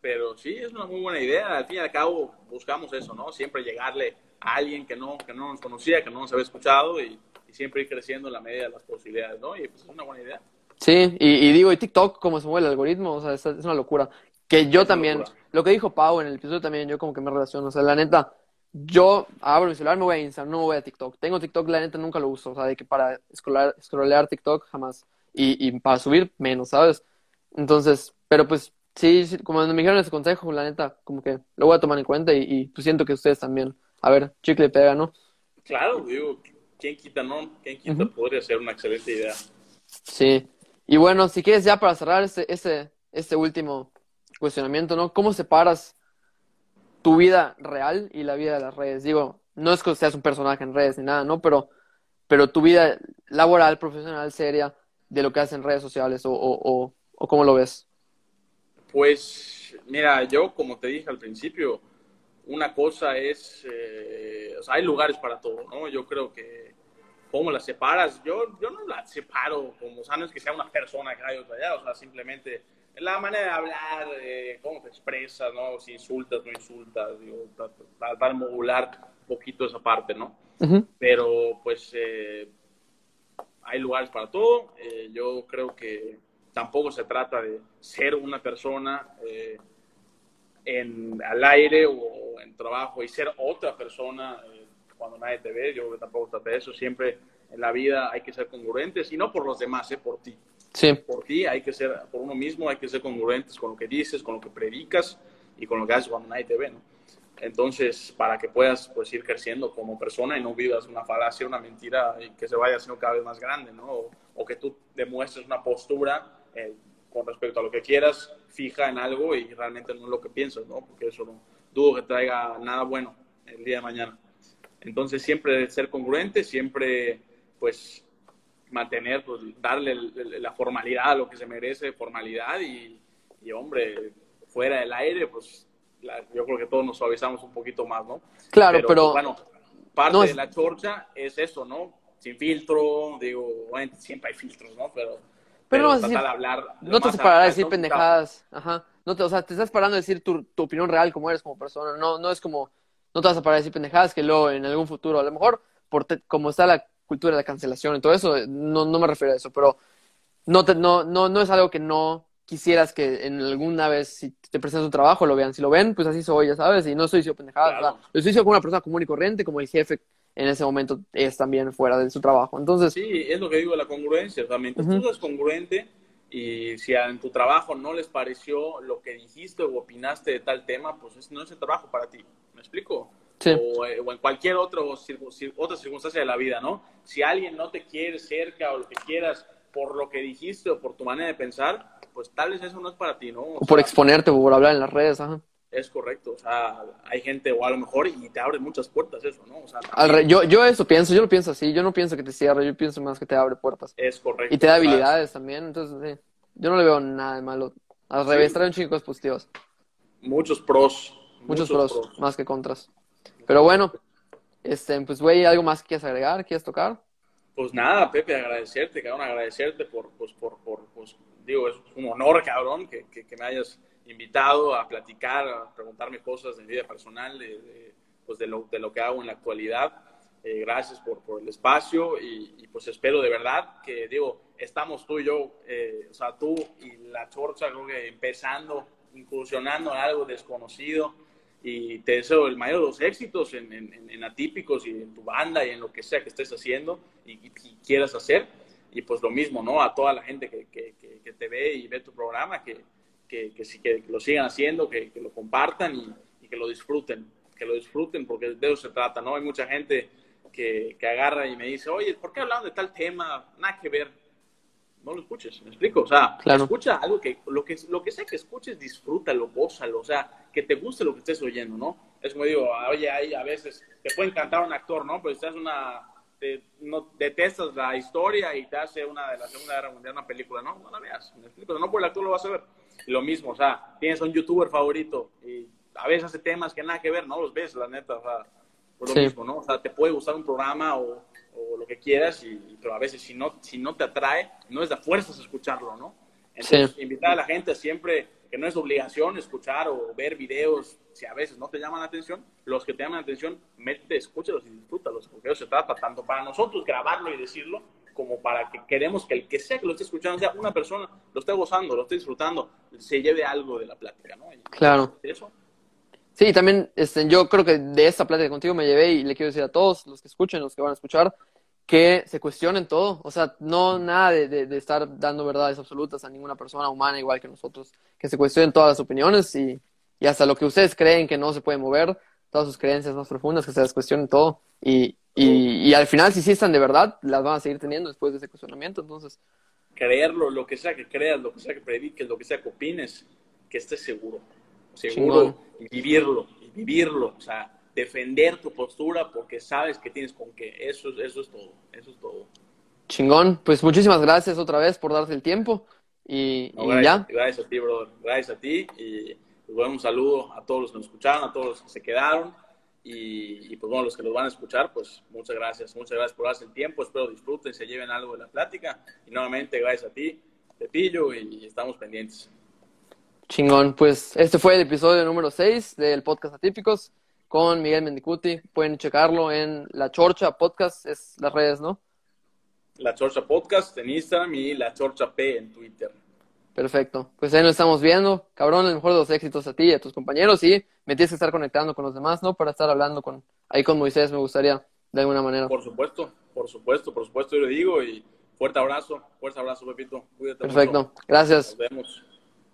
Pero sí, es una muy buena idea. Al fin y al cabo, buscamos eso, ¿no? Siempre llegarle a alguien que no, que no nos conocía, que no nos había escuchado y, y siempre ir creciendo en la medida de las posibilidades, ¿no? Y pues es una buena idea. Sí, y, y digo, y TikTok, como se mueve el algoritmo, o sea, es, es una locura. Que yo Es también, lo que dijo Pau en el episodio también, yo como que me relaciono, o sea, la neta, yo abro mi celular, me voy a Instagram, no me voy a TikTok. Tengo TikTok, la neta nunca lo uso, o sea, de que para scrollar, scrollear TikTok jamás. Y, y para subir menos, ¿sabes? Entonces, pero pues sí, sí, como me dijeron ese consejo, la neta, como que lo voy a tomar en cuenta y, y pues siento que ustedes también. A ver, chicle pega, ¿no? Claro, digo, ¿quién quita, no? ¿Quién quita? Podría ser una excelente idea. Sí. Y bueno, si quieres ya para cerrar este, este, este último cuestionamiento, ¿no? ¿Cómo separas tu vida real y la vida de las redes? Digo, no es que seas un personaje en redes ni nada, ¿no? Pero, pero tu vida laboral, profesional, seria, de lo que haces en redes sociales o, o, cómo lo ves. Pues, mira, yo como te dije al principio, una cosa es, eh, o sea, hay lugares para todo, ¿no? Yo creo que, ¿cómo las separas? Yo, yo no las separo como, o sea, no es que sea una persona acá y otra allá, o sea, simplemente la manera de hablar, eh, cómo te expresas, ¿no? Si insultas, no insultas, digo, tra- tra- tratar de modular un poquito esa parte, ¿no? Pero pues eh, hay lugares para todo. Eh, yo creo que tampoco se trata de ser una persona eh, en, al aire o en trabajo y ser otra persona eh, cuando nadie te ve. Yo tampoco trata de eso. Siempre en la vida hay que ser congruentes y no por los demás, eh, por ti. Sí, Por ti hay que ser, por uno mismo hay que ser congruentes con lo que dices, con lo que predicas y con lo que haces cuando nadie te ve, ¿no? Entonces, para que puedas pues, ir creciendo como persona y no vivas una falacia, una mentira y que se vaya haciendo cada vez más grande, ¿no? O, o que tú demuestres una postura eh, con respecto a lo que quieras, fija en algo y realmente no es lo que piensas, ¿no? Porque eso no dudo que traiga nada bueno el día de mañana. Entonces, siempre ser congruente, siempre, pues, mantener, pues, darle el- el- la formalidad a lo que se merece, formalidad y, y, hombre, fuera del aire, pues, la- yo creo que todos nos suavizamos un poquito más, ¿no? claro, pero, bueno, parte no es- de la chorcha es eso, ¿no? Sin filtro, digo, obviamente siempre hay filtros, ¿no? Pero, Pero no vas a decir- de hablar no te más vas a parar a a- decir pendejadas. Ajá. No te, o sea, te estás parando a decir tu, tu opinión real como eres como persona. No, no es como, no te vas a parar a decir pendejadas que luego en algún futuro, a lo mejor, por te- como está la cultura de la cancelación y todo eso, no, no me refiero a eso, pero no, te, no, no, no es algo que no quisieras que en alguna vez, si te presentas un trabajo, lo vean. Si lo ven, pues así soy, ya sabes, y no estoy diciendo pendejadas. Claro. o sea, lo estoy diciendo como una persona común y corriente, como el jefe en ese momento es también fuera de su trabajo. Entonces, Sí, es lo que digo la congruencia. O sea, tú seas congruente y si en tu trabajo no les pareció lo que dijiste o opinaste de tal tema, pues no es el trabajo para ti. ¿Me explico? Sí. O, eh, o, en cualquier otro, otra circunstancia de la vida, ¿no? Si alguien no te quiere cerca o lo que quieras por lo que dijiste o por tu manera de pensar, pues tal vez eso no es para ti, ¿no? O, o por exponerte o por hablar en las redes, ajá. Es correcto, o sea, hay gente o a lo mejor y te abre muchas puertas eso, ¿no? O sea, yo, yo eso pienso, yo lo pienso así, yo no pienso que te cierre, yo pienso más que te abre puertas. Es correcto. Y te da habilidades también, entonces sí, yo no le veo nada de malo. Al revés, sí. trae un chico cosas positivas. Muchos pros. Muchos, muchos pros, pros, más que contras. Pero bueno, este, pues güey, ¿algo más que quieras agregar? ¿Quieres tocar? Pues nada, Pepe, agradecerte, cabrón, agradecerte por, pues, por, por pues, digo, es un honor, cabrón, que, que, me hayas invitado a platicar, a preguntarme cosas de mi vida personal, de, de pues de lo, de lo, que hago en la actualidad. Eh, gracias por, por, el espacio y, y, pues espero de verdad que, digo, estamos tú y yo, eh, o sea, tú y la Chorcha, creo que empezando, incursionando en algo desconocido y te deseo el mayor de los éxitos en, en, en, Atípicos y en tu banda y en lo que sea que estés haciendo y, y, y quieras hacer. Y pues lo mismo, ¿no? A toda la gente que, que, que, que te ve y ve tu programa, que, lo sigan haciendo, que, lo compartan y, y, que lo disfruten, que lo disfruten porque de eso se trata, ¿no? Hay mucha gente que, agarra y me dice, oye, ¿por qué hablaban de tal tema? Nada que ver. No lo escuches, ¿me explico? O sea, claro. escucha algo que lo, que, lo que sea que escuches, disfrútalo, gózalo, o sea, que te guste lo que estés oyendo, ¿no? Es como digo, oye, hay a veces te puede encantar un actor, ¿no? Pero estás una, te, no, detestas la historia y te hace una de la Segunda Guerra Mundial, una película, ¿no? No la veas, ¿me explico? No por el actor lo vas a ver. Y lo mismo, o sea, tienes un youtuber favorito y a veces hace temas que nada que ver, ¿no? Los ves, la neta, o sea, por lo sí. mismo, ¿no? O sea, te puede gustar un programa o, o lo que quieras, y, pero a veces si no, si no te atrae, no es de fuerzas escucharlo, ¿no? Entonces, sí. invitar a la gente siempre, que no es obligación escuchar o ver videos, si a veces no te llaman la atención, los que te llaman la atención, métete, escúchalos y disfrútalos, porque eso se trata tanto para nosotros grabarlo y decirlo, como para que queremos que el que sea que lo esté escuchando, sea una persona, lo esté gozando, lo esté disfrutando, se lleve algo de la plática, ¿no? Y claro. Eso. Sí, también este, yo creo que de esta plática contigo me llevé y le quiero decir a todos los que escuchen, los que van a escuchar, que se cuestionen todo. O sea, no nada de, de, de estar dando verdades absolutas a ninguna persona humana igual que nosotros. Que se cuestionen todas las opiniones y, y hasta lo que ustedes creen que no se puede mover, todas sus creencias más profundas, que se las cuestionen todo. Y, y, y al final, si sí están de verdad, las van a seguir teniendo después de ese cuestionamiento. Entonces, creerlo, lo que sea que creas, lo que sea que prediques, lo que sea que opines, que estés seguro. Seguro y vivirlo, y vivirlo. O sea, defender tu postura porque sabes que tienes con qué. Eso, eso es todo. Eso es todo. Chingón. Pues muchísimas gracias otra vez por darte el tiempo. Y, no, y gracias, ya. Gracias a ti, brother. Gracias a ti. Y pues, bueno, un saludo a todos los que nos escucharon, a todos los que se quedaron. Y, y, pues bueno, los que los van a escuchar, pues muchas gracias. Muchas gracias por darse el tiempo. Espero disfruten, se lleven algo de la plática. Y nuevamente, gracias a ti, Pepillo, y estamos pendientes. Chingón. Pues este fue el episodio número 6 del podcast Atípicos con Miguel Mendicuti. Pueden checarlo en La Chorcha Podcast, es las redes, ¿no? La Chorcha Podcast en Instagram y La Chorcha P en Twitter. Perfecto. Pues ahí nos estamos viendo. Cabrón, el mejor de los éxitos a ti y a tus compañeros. Y me tienes que estar conectando con los demás, ¿no? Para estar hablando con ahí con Moisés, me gustaría, de alguna manera. Por supuesto, por supuesto, por supuesto, yo le digo. Y fuerte abrazo, fuerte abrazo, Pepito. Cuídate Perfecto. mucho. Gracias. Nos vemos.